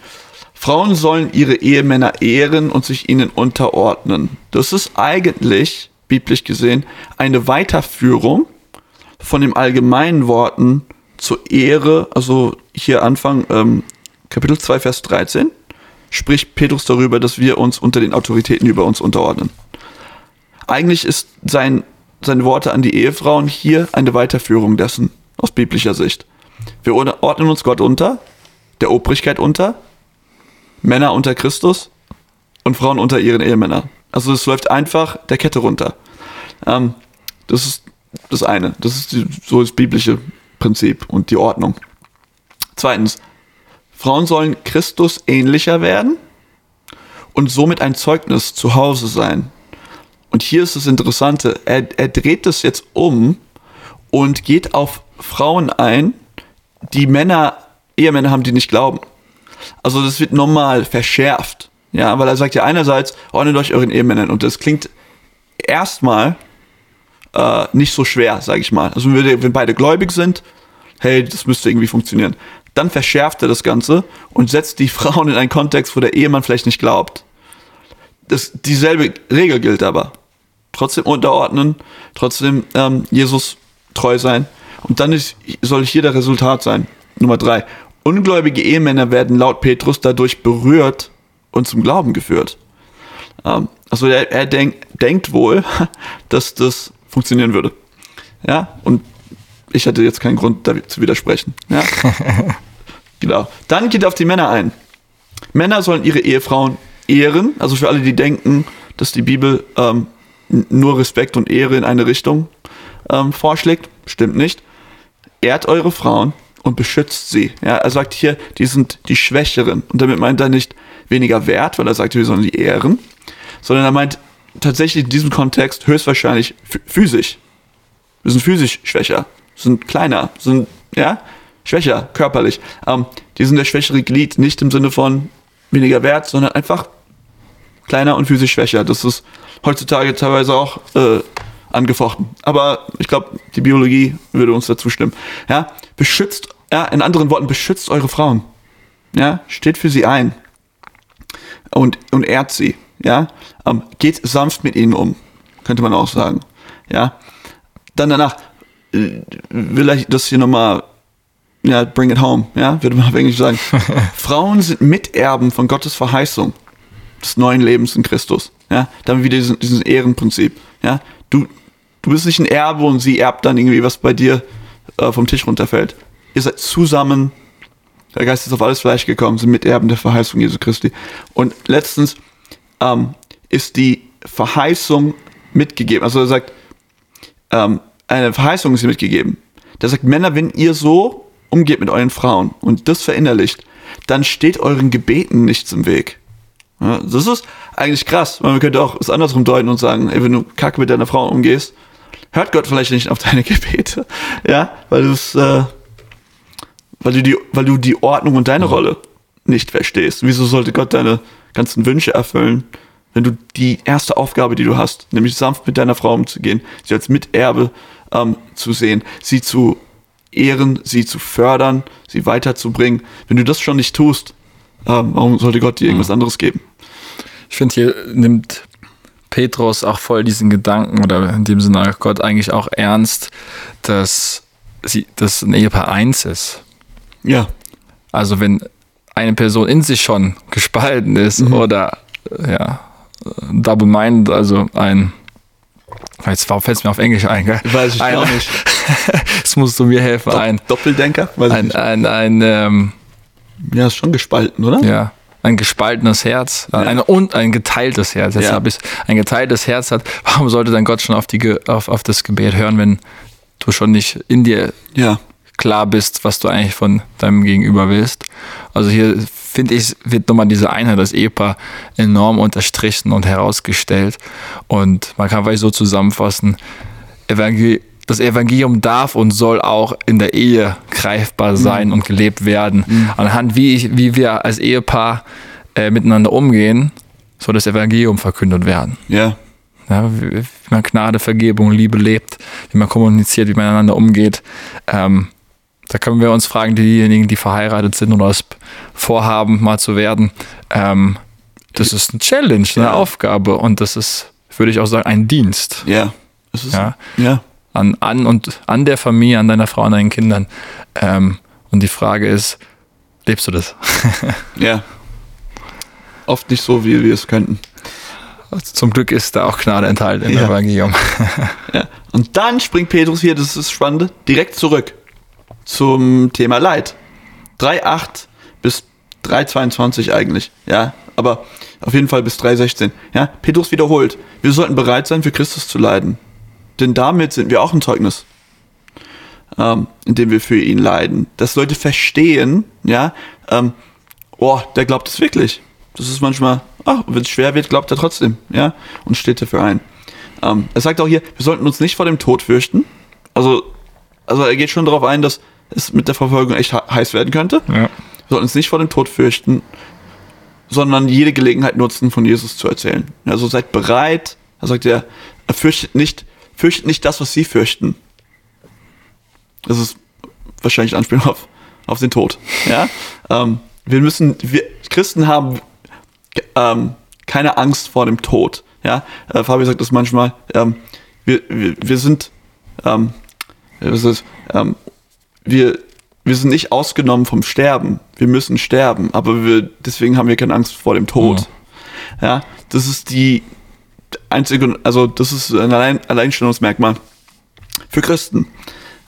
Frauen sollen ihre Ehemänner ehren und sich ihnen unterordnen. Das ist eigentlich, biblisch gesehen, eine Weiterführung von den allgemeinen Worten zur Ehre, also hier Anfang ähm, Kapitel 2, Vers 13, spricht Petrus darüber, dass wir uns unter den Autoritäten über uns unterordnen. Eigentlich ist sein, seine Worte an die Ehefrauen hier eine Weiterführung dessen aus biblischer Sicht. Wir ordnen uns Gott unter, der Obrigkeit unter, Männer unter Christus und Frauen unter ihren Ehemännern. Also es läuft einfach der Kette runter. Ähm, das ist das eine. Das ist die, so das biblische Prinzip und die Ordnung. Zweitens, Frauen sollen Christus ähnlicher werden und somit ein Zeugnis zu Hause sein. Und hier ist das Interessante, er, er dreht das jetzt um und geht auf Frauen ein, die Männer, Ehemänner haben, die nicht glauben. Also das wird normal verschärft. Ja, weil er sagt ja einerseits, ordnet euch euren Ehemännern. Und das klingt erstmal äh, nicht so schwer, sage ich mal. Also wenn, wir, wenn beide gläubig sind, hey, das müsste irgendwie funktionieren. Dann verschärft er das Ganze und setzt die [laughs] Frauen in einen Kontext, wo der Ehemann vielleicht nicht glaubt. Das, dieselbe Regel gilt aber. Trotzdem unterordnen, trotzdem ähm, Jesus treu sein. Und dann ist, soll hier der Resultat sein. Nummer drei. Ungläubige Ehemänner werden laut Petrus dadurch berührt und zum Glauben geführt. Ähm, also er, er denk, denkt wohl, [laughs] dass das funktionieren würde. Ja, und ich hatte jetzt keinen Grund, da zu widersprechen. Ja? [laughs] genau. Dann geht er auf die Männer ein. Männer sollen ihre Ehefrauen ehren, also für alle, die denken, dass die Bibel ähm, nur Respekt und Ehre in eine Richtung ähm, vorschlägt, stimmt nicht. Ehrt eure Frauen und beschützt sie. Ja, er sagt hier, die sind die Schwächeren. Und damit meint er nicht weniger wert, weil er sagt, wir sollen die ehren, sondern er meint tatsächlich in diesem Kontext höchstwahrscheinlich physisch. Wir sind physisch schwächer, sind kleiner, sind, ja, schwächer, körperlich. Ähm, die sind der schwächere Glied, nicht im Sinne von weniger wert, sondern einfach kleiner und physisch schwächer. Das ist heutzutage teilweise auch äh, angefochten. Aber ich glaube, die Biologie würde uns dazu stimmen. Ja, beschützt, ja, in anderen Worten, beschützt eure Frauen. Ja, steht für sie ein. Und, und ehrt sie. Ja, ähm, geht sanft mit ihnen um. Könnte man auch sagen. Ja, dann danach äh, will ich das hier nochmal ja, bring it home, ja, würde man auf Englisch sagen. [laughs] Frauen sind Miterben von Gottes Verheißung des neuen Lebens in Christus. Ja, dann wieder dieses, dieses Ehrenprinzip. Ja, du, du bist nicht ein Erbe und sie erbt dann irgendwie, was bei dir äh, vom Tisch runterfällt. Ihr seid zusammen, der Geist ist auf alles Fleisch gekommen, sind Miterben der Verheißung Jesu Christi. Und letztens ähm, ist die Verheißung mitgegeben. Also er sagt, ähm, eine Verheißung ist hier mitgegeben. Der sagt, Männer, wenn ihr so umgeht mit euren Frauen und das verinnerlicht, dann steht euren Gebeten nichts im Weg. Ja, das ist eigentlich krass, weil man könnte auch es andersrum deuten und sagen, ey, wenn du kacke mit deiner Frau umgehst, hört Gott vielleicht nicht auf deine [laughs] Gebete. Ja, weil äh, weil du die, weil du die Ordnung und deine Rolle nicht verstehst. Wieso sollte Gott deine ganzen Wünsche erfüllen, wenn du die erste Aufgabe, die du hast, nämlich sanft mit deiner Frau umzugehen, sie als Miterbe ähm, zu sehen, sie zu ehren, sie zu fördern, sie weiterzubringen. Wenn du das schon nicht tust, ähm, warum sollte Gott dir irgendwas anderes geben? Ich finde, hier nimmt Petrus auch voll diesen Gedanken oder in dem Sinne Gott eigentlich auch ernst, dass sie, dass ein Ehepaar eins ist. Ja. Also wenn eine Person in sich schon gespalten ist mhm. oder ja, double mind, also ein Jetzt fällt es mir auf Englisch ein, gell? Weiß ich ein, auch nicht. [laughs] Jetzt musst du mir helfen. Dopp ein Doppeldenker? Weiß ein, ein, ein, ähm, ja, ist schon gespalten, oder? Ja. Ein gespaltenes Herz ja. ein, und ein geteiltes Herz. Jetzt ja. habe ich ein geteiltes Herz hat. Warum sollte dann Gott schon auf, die, auf, auf das Gebet hören, wenn du schon nicht in dir ja. klar bist, was du eigentlich von deinem Gegenüber willst? Also hier finde ich, wird nochmal diese Einheit, das Ehepaar, enorm unterstrichen und herausgestellt. Und man kann vielleicht so zusammenfassen, Evangel das Evangelium darf und soll auch in der Ehe greifbar sein mhm. und gelebt werden. Mhm. Anhand wie, ich, wie wir als Ehepaar äh, miteinander umgehen, soll das Evangelium verkündet werden. Ja. ja wie, wie, man Gnade, Vergebung, Liebe lebt, wie man kommuniziert, wie man miteinander umgeht. Ähm, da können wir uns fragen, diejenigen, die verheiratet sind oder es vorhaben, mal zu werden. Ähm, das ist eine Challenge, eine ja. Aufgabe und das ist, würde ich auch sagen, ein Dienst. Ja. Es ist, ja. ja. An, an und an der Familie, an deiner Frau, an deinen Kindern. Ähm, und die Frage ist, lebst du das? [laughs] ja. Oft nicht so, wie wir es könnten. zum Glück ist da auch Gnade enthalten im Ja. Evangelium. [laughs] Ja. Und dann springt Petrus hier, das ist das Spannende, direkt zurück zum Thema Leid. 3,8 bis 3,22 eigentlich, ja, aber auf jeden Fall bis 3,16. Ja, Petrus wiederholt, wir sollten bereit sein, für Christus zu leiden. Denn damit sind wir auch ein Zeugnis, ähm, indem wir für ihn leiden. Dass Leute verstehen, ja, ähm, oh, der glaubt es wirklich. Das ist manchmal, ach, wenn es schwer wird, glaubt er trotzdem, ja, und steht dafür ein. Ähm, er sagt auch hier, wir sollten uns nicht vor dem Tod fürchten. Also, also er geht schon darauf ein, dass es mit der Verfolgung echt he- heiß werden könnte. Ja. Wir sollten uns nicht vor dem Tod fürchten, sondern jede Gelegenheit nutzen, von Jesus zu erzählen. Also seid bereit. Da sagt er, fürchtet nicht, fürchtet nicht das, was sie fürchten. Das ist wahrscheinlich Anspielung auf, auf den Tod. Ja? Ähm, wir müssen, wir Christen haben ähm, keine Angst vor dem Tod. Ja? Äh, Fabi sagt das manchmal. Ähm, wir, wir, wir sind, ähm, was ist, ähm, wir, wir sind nicht ausgenommen vom Sterben. Wir müssen sterben, aber wir, deswegen haben wir keine Angst vor dem Tod. Ja, das ist die einzige, also das ist ein Allein, Alleinstellungsmerkmal für Christen.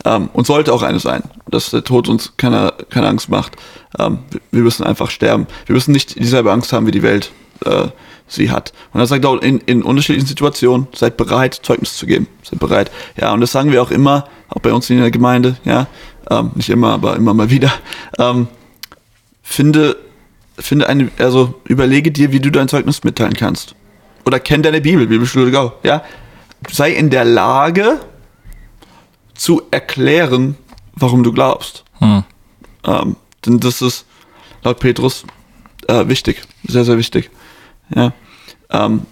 Ähm, und sollte auch eine sein, dass der Tod uns keine, keine Angst macht. Ähm, wir- wir müssen einfach sterben. Wir müssen nicht dieselbe Angst haben, wie die Welt äh, sie hat. Und er sagt auch in, in unterschiedlichen Situationen, seid bereit, Zeugnis zu geben. Seid bereit. Ja, und das sagen wir auch immer, auch bei uns in der Gemeinde, ja. Ähm, nicht immer, aber immer mal wieder. Ähm, finde, finde eine, also überlege dir, wie du dein Zeugnis mitteilen kannst. Oder kenn deine Bibel, Bibelschule Go, ja. Sei in der Lage, zu erklären, warum du glaubst. Hm. Ähm, denn das ist laut Petrus äh, wichtig, sehr, sehr wichtig. Ja. Ähm,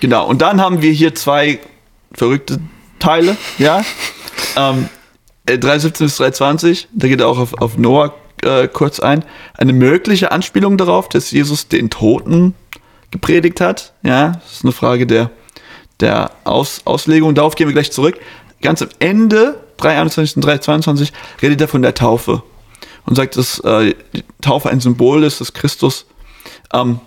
genau, und dann haben wir hier zwei verrückte Teile, ja. [laughs] ähm, äh, 317 bis 320, da geht er auch auf, auf Noah äh, kurz ein. Eine mögliche Anspielung darauf, dass Jesus den Toten gepredigt hat. Ja, das ist eine Frage der, der Aus, Auslegung. Darauf gehen wir gleich zurück. Ganz am Ende, 321 und 322, redet er von der Taufe und sagt, dass äh, die Taufe ein Symbol ist, dass Christus. Ähm,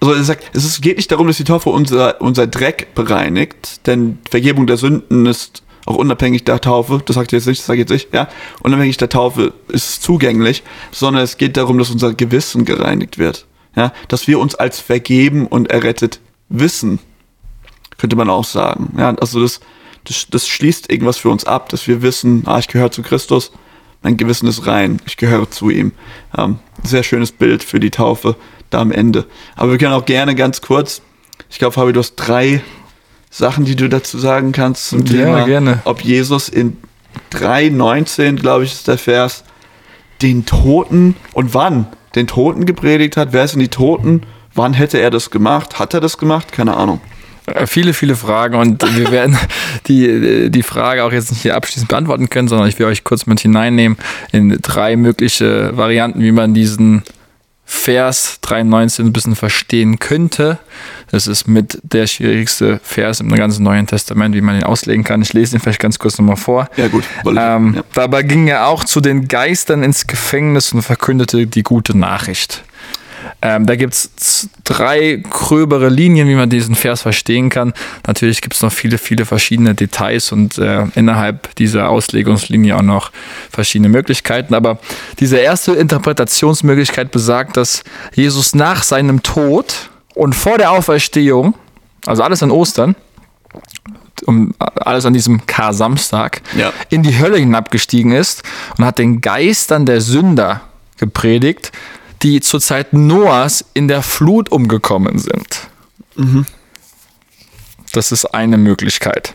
also er sagt, es geht nicht darum, dass die Taufe unser, unser Dreck bereinigt, denn Vergebung der Sünden ist auch unabhängig der Taufe, das sagt jetzt nicht, das sage ich jetzt nicht, ja, unabhängig der Taufe ist es zugänglich, sondern es geht darum, dass unser Gewissen gereinigt wird, ja, dass wir uns als vergeben und errettet wissen, könnte man auch sagen, ja, also das, das, das schließt irgendwas für uns ab, dass wir wissen, ah, ich gehöre zu Christus, mein Gewissen ist rein, ich gehöre zu ihm. Ähm, sehr schönes Bild für die Taufe da am Ende. Aber wir können auch gerne ganz kurz, ich glaube, Fabi, du hast drei Sachen, die du dazu sagen kannst zum Ja, Thema, gerne. ob Jesus in 3,19, glaube ich, ist der Vers, den Toten und wann den Toten gepredigt hat. Wer sind die Toten? Wann hätte er das gemacht? Hat er das gemacht? Keine Ahnung. Äh, Viele, viele Fragen und wir werden [laughs] die, die Frage auch jetzt nicht hier abschließend beantworten können, sondern ich will euch kurz mit hineinnehmen in drei mögliche Varianten, wie man diesen Vers 3,19 ein bisschen verstehen könnte. Das ist mit der schwierigste Vers im ganzen Neuen Testament, wie man ihn auslegen kann. Ich lese ihn vielleicht ganz kurz nochmal vor. Ja, gut. Ähm, ja. Dabei ging er auch zu den Geistern ins Gefängnis und verkündete die gute Nachricht. Ähm, da gibt es drei gröbere Linien, wie man diesen Vers verstehen kann. Natürlich gibt es noch viele, viele verschiedene Details und äh, innerhalb dieser Auslegungslinie auch noch verschiedene Möglichkeiten. Aber diese erste Interpretationsmöglichkeit besagt, dass Jesus nach seinem Tod und vor der Auferstehung, also alles an Ostern, um alles an diesem Kar-Samstag, Ja. in die Hölle hinabgestiegen ist und hat den Geistern der Sünder gepredigt, die zur Zeit Noahs in der Flut umgekommen sind. Das ist eine Möglichkeit.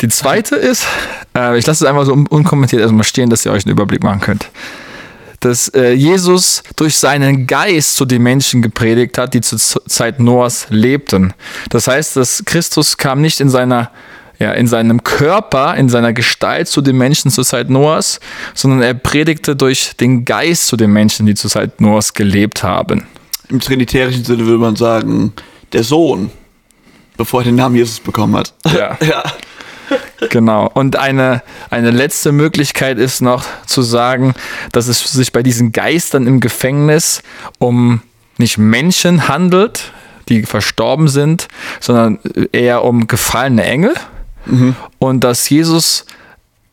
Die zweite ist, äh, ich lasse es einfach so un unkommentiert erstmal stehen, dass ihr euch einen Überblick machen könnt. Dass äh, Jesus durch seinen Geist zu den Menschen gepredigt hat, die zur Zeit Noahs lebten. Das heißt, dass Christus kam nicht in seiner ja, in seinem Körper, in seiner Gestalt zu den Menschen zur Zeit Noahs, sondern er predigte durch den Geist zu den Menschen, die zur Zeit Noahs gelebt haben. Im trinitärischen Sinne würde man sagen, der Sohn, bevor er den Namen Jesus bekommen hat. Ja. [laughs] ja. Genau. Und eine, eine letzte Möglichkeit ist noch zu sagen, dass es sich bei diesen Geistern im Gefängnis um nicht Menschen handelt, die verstorben sind, sondern eher um gefallene Engel. Und dass Jesus,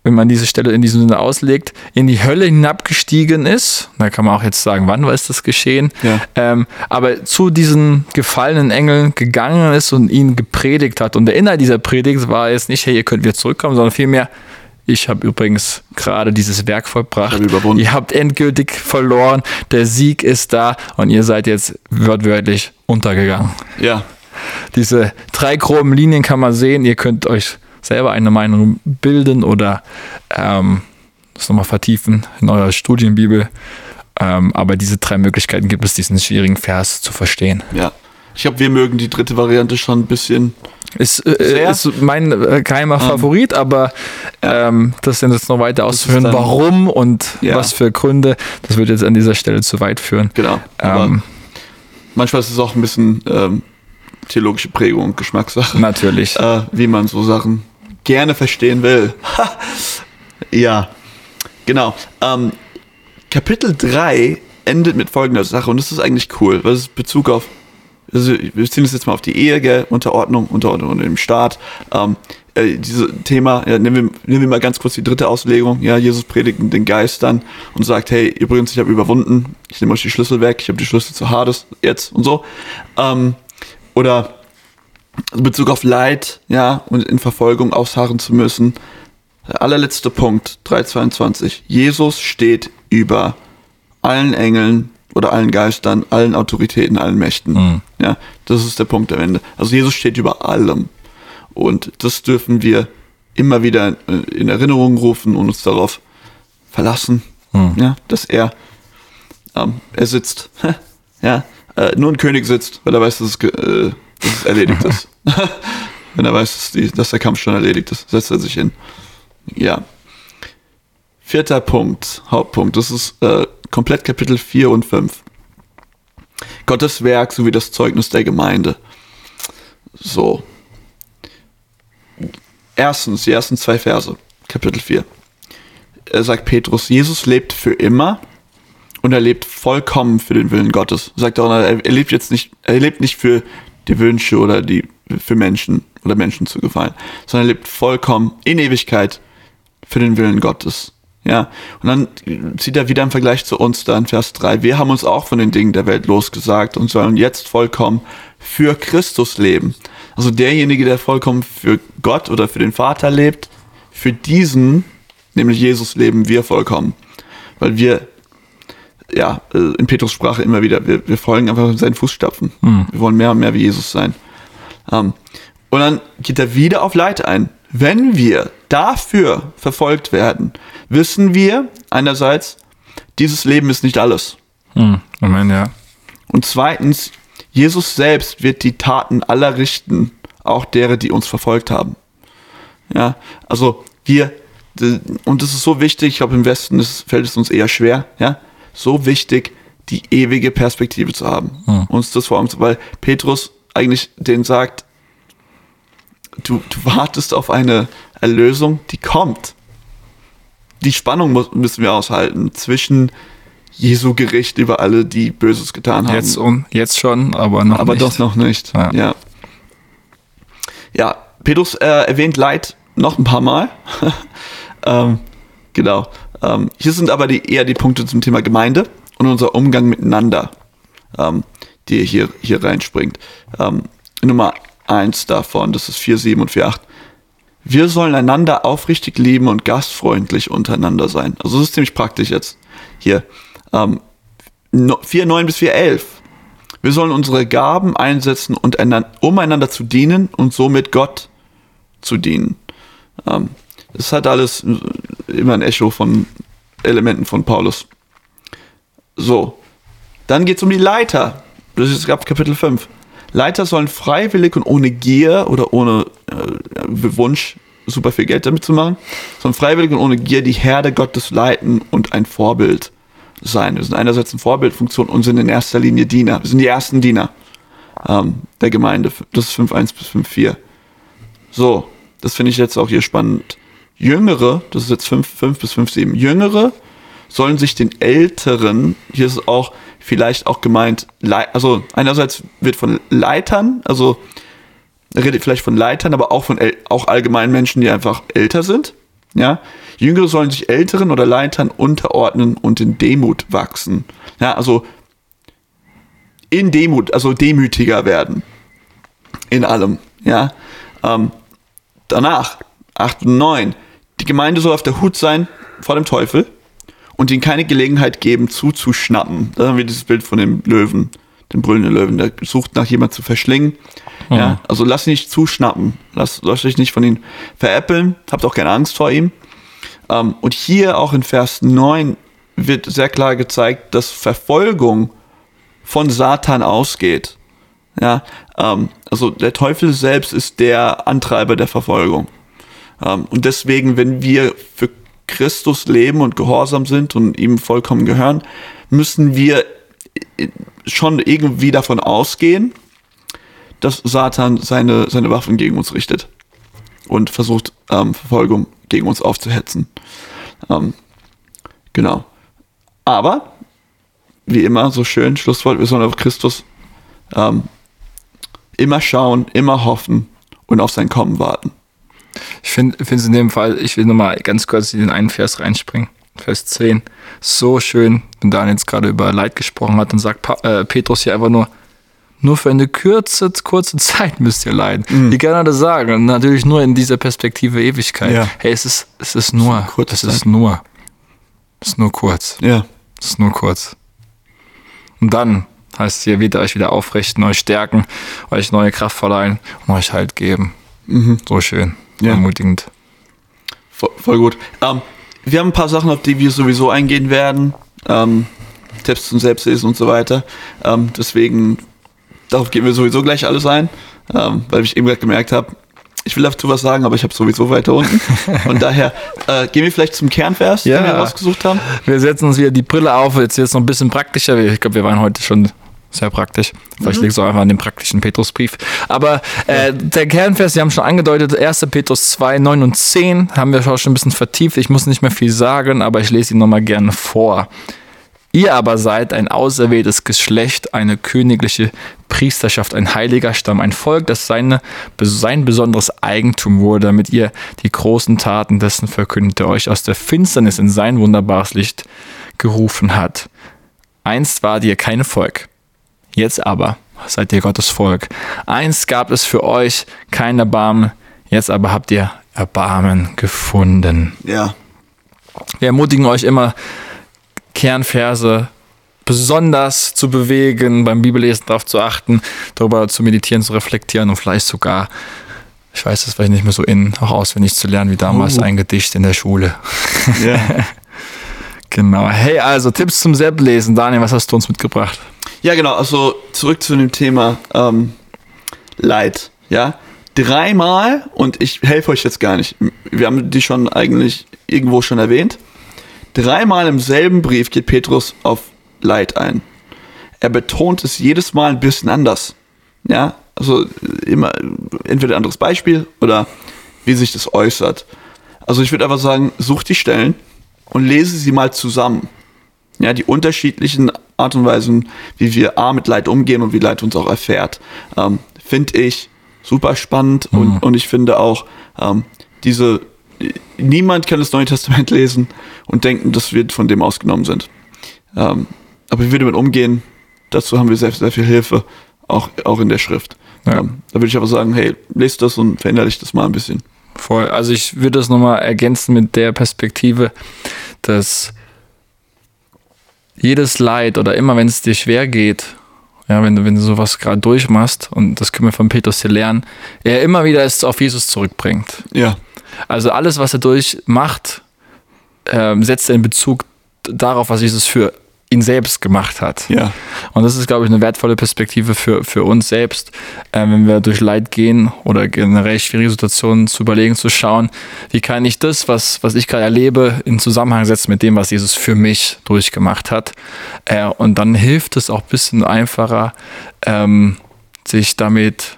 wenn man diese Stelle in diesem Sinne auslegt, in die Hölle hinabgestiegen ist. Da kann man auch jetzt sagen, wann war ist das geschehen? Ja. Ähm, aber zu diesen gefallenen Engeln gegangen ist und ihnen gepredigt hat. Und der Inhalt dieser Predigt war jetzt nicht, hey, ihr könnt wieder zurückkommen, sondern vielmehr, ich habe übrigens gerade dieses Werk vollbracht. Ihr habt endgültig verloren. Der Sieg ist da und ihr seid jetzt wortwörtlich untergegangen. Ja, Diese drei groben Linien kann man sehen. Ihr könnt euch selber eine Meinung bilden oder ähm, das nochmal vertiefen in eurer Studienbibel. Ähm, aber diese drei Möglichkeiten gibt es, diesen schwierigen Vers zu verstehen. ja. Ich glaube, wir mögen die dritte Variante schon ein bisschen. Ist, äh, Sehr. ist mein äh, geheimer Favorit, aber ähm, das sind jetzt noch weiter auszuführen, dann- warum und Ja. was für Gründe, das wird jetzt an dieser Stelle zu weit führen. Genau. Ähm, manchmal ist es auch ein bisschen ähm, theologische Prägung und Geschmackssache. natürlich. äh, wie man so Sachen gerne verstehen will. [laughs] ja, genau. Ähm, Kapitel 3 endet mit folgender Sache und das ist eigentlich cool, weil es ist Bezug auf, also wir ziehen es jetzt mal auf die Ehe, gell? Unterordnung, Unterordnung unter dem Staat. Ähm, äh, dieses Thema, ja, nehmen, wir, nehmen wir mal ganz kurz die dritte Auslegung. Ja, Jesus predigt den Geistern und sagt, hey, übrigens, ich habe überwunden, ich nehme euch die Schlüssel weg, ich habe die Schlüssel zu Hades jetzt und so. Ähm, oder in Bezug auf Leid, ja, und in Verfolgung ausharren zu müssen. Der allerletzte Punkt, 322. Jesus steht über allen Engeln oder allen Geistern, allen Autoritäten, allen Mächten. Ja, das ist der Punkt am Ende. Also Jesus steht über allem. Und das dürfen wir immer wieder in Erinnerung rufen und uns darauf verlassen, ja, dass er, ähm, er sitzt, [laughs] ja, äh, nur ein König sitzt, weil er weiß, dass es, äh, dass es erledigt ist. [laughs] Wenn er weiß, dass, die, dass der Kampf schon erledigt ist, setzt er sich hin. Ja. Vierter Punkt, Hauptpunkt, das ist äh, komplett Kapitel 4 und 5. Gottes Werk sowie das Zeugnis der Gemeinde. So. Erstens, die ersten zwei Verse, Kapitel 4. Er sagt Petrus, Jesus lebt für immer und er lebt vollkommen für den Willen Gottes. Sagt auch, er, lebt jetzt nicht, er lebt nicht für die Wünsche oder die für Menschen oder Menschen zu gefallen, sondern er lebt vollkommen in Ewigkeit für den Willen Gottes. Ja, und dann zieht er wieder im Vergleich zu uns da in Vers 3. Wir haben uns auch von den Dingen der Welt losgesagt und sollen jetzt vollkommen für Christus leben. Also derjenige, der vollkommen für Gott oder für den Vater lebt, für diesen, nämlich Jesus, leben wir vollkommen. Weil wir, ja, äh, in Petrus Sprache immer wieder, wir, wir folgen einfach in seinen Fußstapfen. Wir wollen mehr und mehr wie Jesus sein. Ähm, und dann geht er wieder auf Leid ein. Wenn wir dafür verfolgt werden, wissen wir einerseits, dieses Leben ist nicht alles. Hm, Amen, ja. Und zweitens, Jesus selbst wird die Taten aller richten, auch derer, die uns verfolgt haben. Ja, also wir, und das ist so wichtig, ich glaube im Westen ist, fällt es uns eher schwer, ja, so wichtig, die ewige Perspektive zu haben. Uns das vor allem, weil Petrus eigentlich den sagt, du, du wartest auf eine Erlösung, die kommt. Die Spannung muss, müssen wir aushalten zwischen Jesu Gericht über alle, die Böses getan haben. Jetzt, um, jetzt schon, aber noch aber nicht. doch noch nicht. Ja. Ja. Ja, Petrus äh, erwähnt Leid noch ein paar Mal. [laughs] ähm, genau. Ähm, hier sind aber die, eher die Punkte zum Thema Gemeinde und unser Umgang miteinander, ähm, die hier, hier reinspringt. Ähm, Nummer eins davon, das ist 4,7 und 4,8. Wir sollen einander aufrichtig lieben und gastfreundlich untereinander sein. Also das ist ziemlich praktisch jetzt. Hier. Ähm, no- 4,9 bis 4,11. Wir sollen unsere Gaben einsetzen, und um einander zu dienen und somit Gott zu dienen. Ähm, das hat alles immer ein Echo von Elementen von Paulus. So, dann geht es um die Leiter. Das ist ab Kapitel 5. Leiter sollen freiwillig und ohne Gier oder ohne äh, Wunsch, super viel Geld damit zu machen, sollen freiwillig und ohne Gier die Herde Gottes leiten und ein Vorbild sein. Wir sind einerseits eine Vorbildfunktion und sind in erster Linie Diener. Wir sind die ersten Diener ähm, der Gemeinde. Das ist 5.1 bis 5.4. So, das finde ich jetzt auch hier spannend. Jüngere, das ist jetzt 5, 5 bis 5, 7. Jüngere sollen sich den Älteren, hier ist es auch vielleicht auch gemeint, also einerseits wird von Leitern, also redet vielleicht von Leitern, aber auch von auch allgemein Menschen, die einfach älter sind. Ja, Jüngere sollen sich Älteren oder Leitern unterordnen und in Demut wachsen. Ja, also in Demut, also demütiger werden in allem. Ja, ähm, danach 8 und 9. Die Gemeinde soll auf der Hut sein vor dem Teufel und ihnen keine Gelegenheit geben, zuzuschnappen. Da haben wir dieses Bild von dem Löwen, dem brüllenden Löwen, der sucht nach jemand zu verschlingen. Ja, also lass ihn nicht zuschnappen. Lass, lasst euch nicht von ihm veräppeln. Habt auch keine Angst vor ihm. Ähm, und hier auch in Vers 9 wird sehr klar gezeigt, dass Verfolgung von Satan ausgeht. Ja, ähm, also der Teufel selbst ist der Antreiber der Verfolgung. Ähm, und deswegen, wenn wir für Christus leben und gehorsam sind und ihm vollkommen gehören, müssen wir äh, schon irgendwie davon ausgehen, dass Satan seine, seine Waffen gegen uns richtet und versucht, ähm, Verfolgung gegen uns aufzuhetzen. Ähm, genau. Aber, wie immer, so schön, Schlusswort, wir sollen auf Christus ähm, immer schauen, immer hoffen und auf sein Kommen warten. Ich finde es in dem Fall, ich will nochmal ganz kurz in den einen Vers reinspringen. Vers 10. So schön, wenn Daniel jetzt gerade über Leid gesprochen hat, dann sagt pa äh, Petrus hier einfach nur, nur für eine kurze, kurze [laughs] Zeit müsst ihr leiden. Wie kann er das sagen? Und natürlich nur in dieser Perspektive Ewigkeit. Ja. Hey, es ist, es ist nur, kurze es ist nur, es ist nur kurz. Ja. Es ist nur kurz. Und dann heißt es hier, wird euch wieder aufrichten, euch stärken, euch neue Kraft verleihen und euch Halt geben. So schön, Ja. ermutigend. Voll, voll gut. Ähm, wir haben ein paar Sachen, auf die wir sowieso eingehen werden. Ähm, Tipps zum Selbstlesen und so weiter. Ähm, deswegen, darauf gehen wir sowieso gleich alles ein, ähm, weil ich eben gerade gemerkt habe, ich will dazu was sagen, aber ich habe sowieso weiter unten. [laughs] Von daher äh, gehen wir vielleicht zum Kernvers, den Ja. wir rausgesucht haben. Wir setzen uns wieder die Brille auf, jetzt jetzt noch ein bisschen praktischer. Ich glaube, wir waren heute schon sehr praktisch. Vielleicht Mhm. liegt es auch einfach an dem praktischen Petrusbrief. Aber äh, der Kernvers, Sie haben schon angedeutet, 1. Petrus 2, 9 und 10 haben wir schon ein bisschen vertieft. Ich muss nicht mehr viel sagen, aber ich lese ihn nochmal gerne vor. Ihr aber seid ein auserwähltes Geschlecht, eine königliche Priesterschaft, ein heiliger Stamm, ein Volk, das seine, sein besonderes Eigentum wurde, damit ihr die großen Taten dessen verkündet, der euch aus der Finsternis in sein wunderbares Licht gerufen hat. Einst wart ihr kein Volk, jetzt aber seid ihr Gottes Volk. Einst gab es für euch kein Erbarmen, jetzt aber habt ihr Erbarmen gefunden. Ja. Wir ermutigen euch immer, Kernverse besonders zu bewegen, beim Bibellesen darauf zu achten, darüber zu meditieren, zu reflektieren und vielleicht sogar, ich weiß das vielleicht nicht mehr so in, auch auswendig zu lernen wie damals Oh. ein Gedicht in der Schule. ja. [laughs] Genau. Hey, also Tipps zum Selbstlesen. Daniel, was hast du uns mitgebracht? Ja, genau. Also zurück zu dem Thema ähm, Leid. Ja, dreimal und ich helfe euch jetzt gar nicht. Wir haben die schon eigentlich irgendwo schon erwähnt. Dreimal im selben Brief geht Petrus auf Leid ein. Er betont es jedes Mal ein bisschen anders. Ja, also immer entweder ein anderes Beispiel oder wie sich das äußert. Also ich würde einfach sagen, such die Stellen und lese sie mal zusammen ja, die unterschiedlichen Art und Weisen, wie wir A mit Leid umgehen und wie Leid uns auch erfährt, ähm, finde ich super spannend und, und ich finde auch ähm, diese, niemand kann das Neue Testament [laughs] lesen und denken, dass wir von dem ausgenommen sind. Ähm, aber wie wir damit umgehen, dazu haben wir sehr, sehr viel Hilfe, auch, auch in der Schrift. Ja. Ähm, da würde ich aber sagen, hey, lest das und verinnerlicht das mal ein bisschen. Voll. Also ich würde das nochmal ergänzen mit der Perspektive, dass jedes Leid oder immer wenn es dir schwer geht, ja, wenn du, wenn du sowas gerade durchmachst, und das können wir von Petrus hier lernen, er immer wieder es auf Jesus zurückbringt. Ja, Also alles, was er durchmacht, ähm, setzt er in Bezug darauf, was Jesus für ihn selbst gemacht hat. ja, Und das ist, glaube ich, eine wertvolle Perspektive für, für uns selbst, äh, wenn wir durch Leid gehen oder generell schwierige Situationen zu überlegen, zu schauen, wie kann ich das, was, was ich gerade erlebe, in Zusammenhang setzen mit dem, was Jesus für mich durchgemacht hat. Äh, und dann hilft es auch ein bisschen einfacher, ähm, sich damit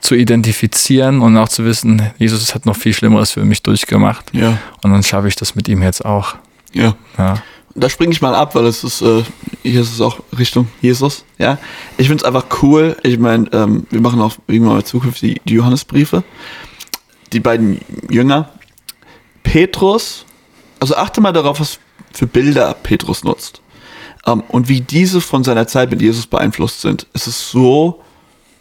zu identifizieren und auch zu wissen, Jesus hat noch viel Schlimmeres für mich durchgemacht. ja, Und dann schaffe ich das mit ihm jetzt auch. ja. Ja. Da springe ich mal ab, weil es ist, äh, hier ist es auch Richtung Jesus, ja. Ich finde es einfach cool. Ich meine, ähm, wir machen auch irgendwann mal zukünftig die Johannesbriefe. Die beiden Jünger. Petrus, also achte mal darauf, was für Bilder Petrus nutzt. Ähm, und wie diese von seiner Zeit mit Jesus beeinflusst sind. Es ist so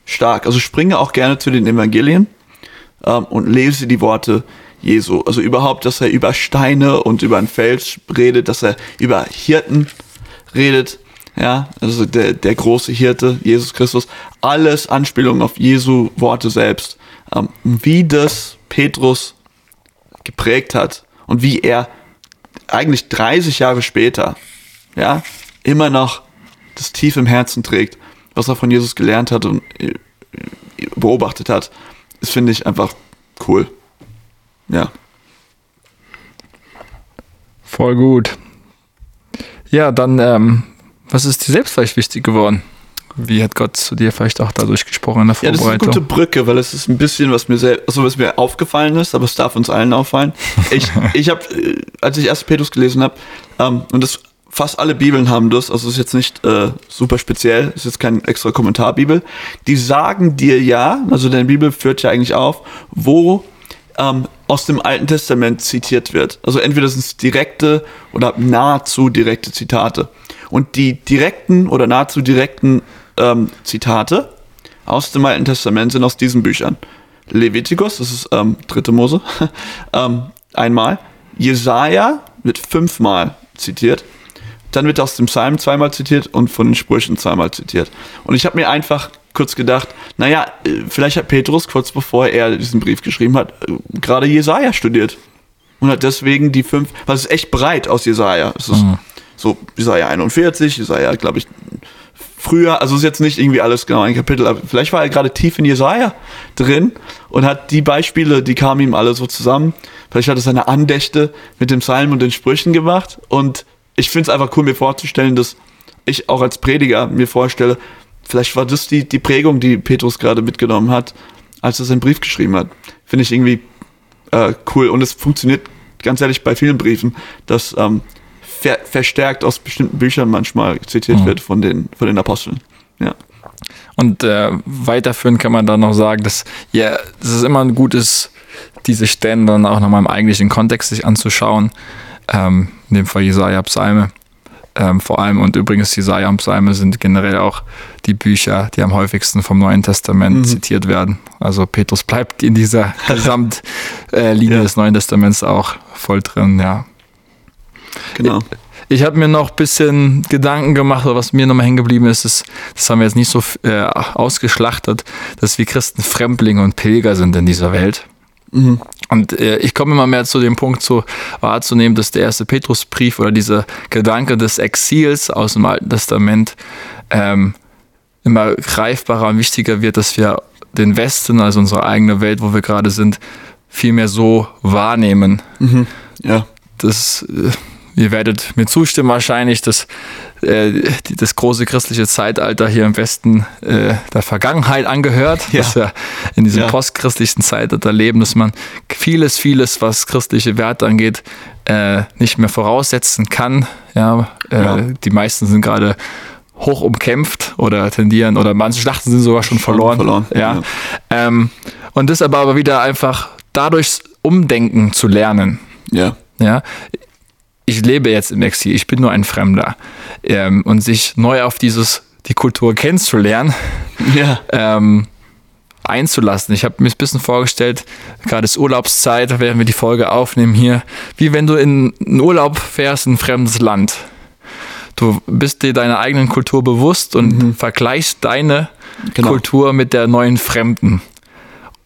stark. Also springe auch gerne zu den Evangelien ähm, und lese die Worte Jesu. Also überhaupt, dass er über Steine und über ein Fels redet, dass er über Hirten redet. Ja, also der, der große Hirte, Jesus Christus. Alles Anspielungen auf Jesu Worte selbst. Ähm, wie das Petrus geprägt hat und wie er eigentlich 30 Jahre später, ja, immer noch das tief im Herzen trägt, was er von Jesus gelernt hat und äh, beobachtet hat, das finde ich einfach cool. Ja. Voll gut. Ja, dann, ähm, was ist dir selbst vielleicht wichtig geworden? Wie hat Gott zu dir vielleicht auch dadurch gesprochen in der Ja, das ist eine Vorbereitung? gute Brücke, weil es ist ein bisschen, was mir sehr, also was mir aufgefallen ist, aber es darf uns allen auffallen. [laughs] Ich, ich habe, als ich 1. Petrus gelesen habe, ähm, und das fast alle Bibeln haben das, also ist jetzt nicht äh, super speziell, ist jetzt kein extra Kommentarbibel. Die sagen dir ja, also deine Bibel führt ja eigentlich auf, wo ähm, aus dem Alten Testament zitiert wird. Also entweder sind es direkte oder nahezu direkte Zitate. Und die direkten oder nahezu direkten ähm, Zitate aus dem Alten Testament sind aus diesen Büchern. Levitikus, das ist ähm, dritte Mose, [laughs] ähm, einmal. Jesaja wird fünfmal zitiert. Dann wird aus dem Psalm zweimal zitiert und von den Sprüchen zweimal zitiert. Und ich habe mir einfach kurz gedacht, naja, äh, vielleicht hat Petrus kurz bevor er diesen Brief geschrieben hat, äh, gerade Jesaja studiert. Und hat deswegen die fünf, es ist echt breit aus Jesaja. Es ist so Jesaja 41, Jesaja, glaube ich, früher, also ist jetzt nicht irgendwie alles genau ein Kapitel, aber vielleicht war er gerade tief in Jesaja drin und hat die Beispiele, die kamen ihm alle so zusammen. Vielleicht hat er seine Andächte mit dem Psalm und den Sprüchen gemacht und ich finde es einfach cool, mir vorzustellen, dass ich auch als Prediger mir vorstelle, vielleicht war das die, die Prägung, die Petrus gerade mitgenommen hat, als er seinen Brief geschrieben hat. Finde ich irgendwie äh, cool und es funktioniert ganz ehrlich bei vielen Briefen, dass ähm, ver verstärkt aus bestimmten Büchern manchmal zitiert wird von den, von den Aposteln. Ja. Und äh, weiterführend kann man dann noch sagen, dass ja, es ist immer ein gutes, diese Stellen dann auch nochmal im eigentlichen Kontext sich anzuschauen. Ähm, in dem Fall Jesaja Psalme. Ähm, vor allem und übrigens Jesaja und Psalme sind generell auch die Bücher, die am häufigsten vom Neuen Testament zitiert werden. Also Petrus bleibt in dieser [laughs] Gesamtlinie Linie Ja. des Neuen Testaments auch voll drin, ja. Genau. Ich habe mir noch ein bisschen Gedanken gemacht, was mir nochmal hängen geblieben ist, ist, das haben wir jetzt nicht so äh, ausgeschlachtet, dass wir Christen Fremdlinge und Pilger sind in dieser Welt. Und äh, ich komme immer mehr zu dem Punkt zu wahrzunehmen, dass der erste Petrusbrief oder dieser Gedanke des Exils aus dem Alten Testament ähm, immer greifbarer und wichtiger wird, dass wir den Westen, also unsere eigene Welt, wo wir gerade sind, viel mehr so wahrnehmen, Ja. das, äh, ihr werdet mir zustimmen wahrscheinlich, dass äh, die, das große christliche Zeitalter hier im Westen äh, der Vergangenheit angehört, Ja. dass wir in diesem Ja. postchristlichen Zeitalter leben, dass man vieles, vieles, was christliche Werte angeht, äh, nicht mehr voraussetzen kann. Ja, äh, Ja. Die meisten sind gerade hoch umkämpft oder tendieren oder manche Schlachten sind sogar schon verloren. verloren, Ja. ja. Ähm, und das aber, aber wieder einfach dadurch umdenken zu lernen. Ja. Ja, ich lebe jetzt im Exil, ich bin nur ein Fremder. Ähm, und sich neu auf dieses, die Kultur kennenzulernen, [laughs] Ja. ähm, einzulassen. Ich habe mir ein bisschen vorgestellt, gerade ist Urlaubszeit, werden wir die Folge aufnehmen hier, wie wenn du in einen Urlaub fährst in ein fremdes Land. Du bist dir deiner eigenen Kultur bewusst und vergleichst deine Genau. Kultur mit der neuen Fremden.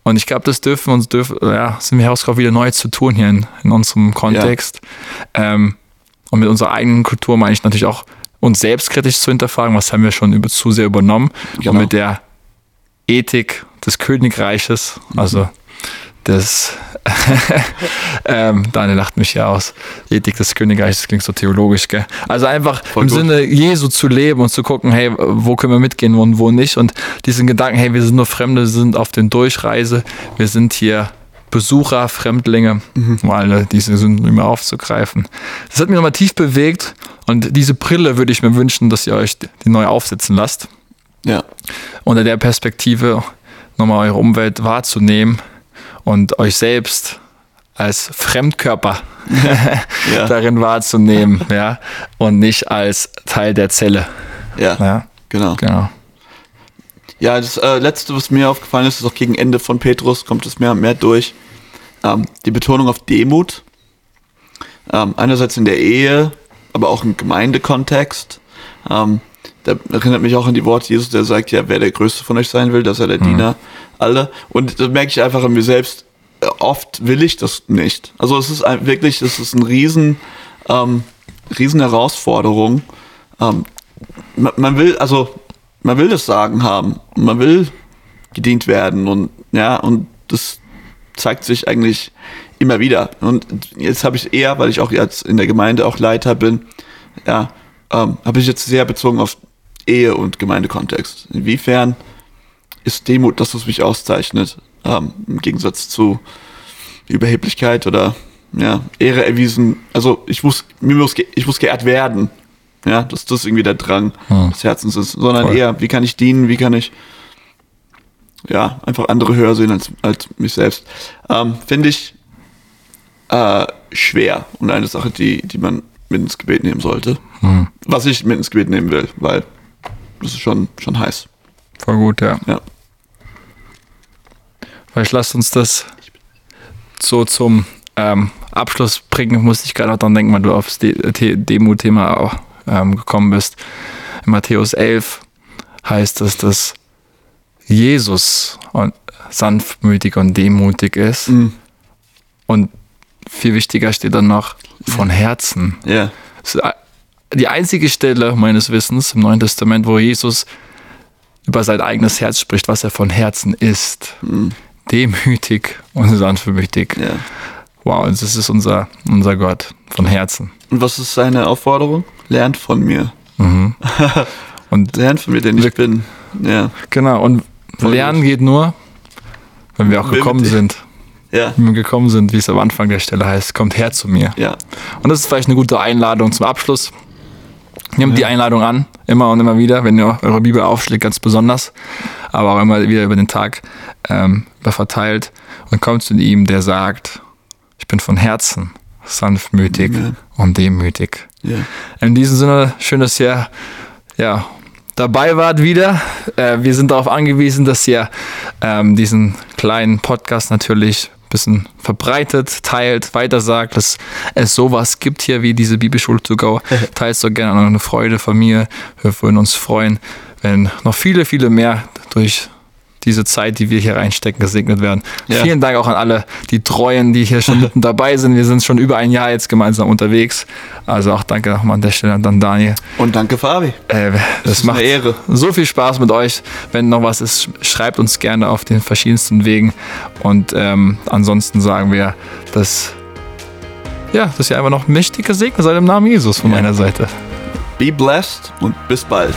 Und ich glaube, das dürfen uns dürfen, ja, sind wir herausgekommen, wieder neu zu tun hier in, in unserem Kontext. Ähm, und mit unserer eigenen Kultur meine ich natürlich auch, uns selbstkritisch zu hinterfragen, was haben wir schon über, zu sehr übernommen. Genau. Und mit der Ethik des Königreiches, also des, [laughs] ähm, Daniel lacht mich hier aus, Ethik des Königreiches klingt so theologisch, gell? Also einfach Voll im gut. Sinne Jesu zu leben und zu gucken, hey, wo können wir mitgehen und wo nicht und diesen Gedanken, hey, wir sind nur Fremde, wir sind auf den Durchreise, wir sind hier Besucher, Fremdlinge, um alle diese Sünden immer aufzugreifen. Das hat mich nochmal tief bewegt Und diese Brille würde ich mir wünschen, dass ihr euch die neu aufsetzen lasst. Ja. Unter der Perspektive nochmal eure Umwelt wahrzunehmen und euch selbst als Fremdkörper [laughs] Ja. darin wahrzunehmen, [laughs] ja, und nicht als Teil der Zelle. Ja. Ja, Genau. genau. Ja, das äh, letzte, was mir aufgefallen ist, ist auch gegen Ende von Petrus, kommt es mehr und mehr durch. Ähm, die Betonung auf Demut. Ähm, einerseits in der Ehe, aber auch im Gemeindekontext. Ähm, da erinnert mich auch an die Worte Jesus, der sagt, ja, wer der Größte von euch sein will, dass er der Diener alle. Und das merke ich einfach an mir selbst. Äh, Oft will ich das nicht. Also es ist ein, wirklich, es ist ein riesen, ähm, riesen Herausforderung. Ähm, man, man will, also man will das Sagen haben und man will gedient werden und ja, und das zeigt sich eigentlich immer wieder. Und jetzt habe ich eher, weil ich auch jetzt in der Gemeinde auch Leiter bin, ja, ähm, habe ich jetzt sehr bezogen auf Ehe und Gemeindekontext. Inwiefern ist Demut das, was mich auszeichnet, ähm, im Gegensatz zu Überheblichkeit oder ja, Ehre erwiesen. Also ich muss, mir muss, ich muss geehrt werden. Ja, dass das irgendwie der Drang Hm. des Herzens ist, sondern Voll. eher, wie kann ich dienen, wie kann ich ja, einfach andere höher sehen als, als mich selbst. Ähm, Finde ich äh, schwer und eine Sache, die, die man mit ins Gebet nehmen sollte. Hm. Was ich mit ins Gebet nehmen will, weil das ist schon, schon heiß. Voll gut, ja. Ja. Vielleicht lasst uns das so zum ähm, Abschluss bringen. Musste ich gerade auch dran denken, weil du aufs De The- Demo-Thema auch ähm, gekommen bist. In Matthäus 11 heißt es, dass Jesus und sanftmütig und demutig ist. Mhm. Und viel wichtiger steht dann noch von Herzen. Ja. Das ist die einzige Stelle meines Wissens im Neuen Testament, wo Jesus über sein eigenes Herz spricht, was er von Herzen ist. Demütig und sanftmütig. ja. Wow, und das ist unser, unser Gott von Herzen. Und was ist seine Aufforderung? Lernt von mir. [laughs] Und Lernt von mir, denn ich bin. Ja. genau, und Voll Lernen geht nur, wenn wir auch wir gekommen sind. Ja. Wenn wir gekommen sind, wie es am Anfang der Stelle heißt, kommt her zu mir. Ja. Und das ist vielleicht eine gute Einladung zum Abschluss. Nehmt die Einladung an, immer und immer wieder, wenn ihr eure Bibel aufschlägt, ganz besonders, aber auch immer wieder über den Tag ähm, verteilt und kommt zu ihm, der sagt, ich bin von Herzen sanftmütig Ja. und demütig. Ja. In diesem Sinne, schön, dass ihr ja, dabei wart wieder. Äh, wir sind darauf angewiesen, dass ihr ähm, diesen kleinen Podcast natürlich bisschen verbreitet, teilt, weitersagt, dass es sowas gibt hier wie diese Bibelschule to go. [laughs] Teilt so gerne an eine Freude von mir. Wir würden uns freuen, wenn noch viele, viele mehr durch diese Zeit, die wir hier reinstecken, gesegnet werden. Ja. Vielen Dank auch an alle, die Treuen, die hier schon [laughs] mitten dabei sind. Wir sind schon über ein Jahr jetzt gemeinsam unterwegs. Also auch danke nochmal an der Stelle an dann Daniel. Und danke, Fabi. Äh, das ist macht eine Ehre. so viel Spaß mit euch. Wenn noch was ist, sch- schreibt uns gerne auf den verschiedensten Wegen. Und ähm, ansonsten sagen wir, dass, ja, dass ihr einfach noch mächtig gesegnet seid im Namen Jesus von Ja. meiner Seite. Be blessed und bis bald.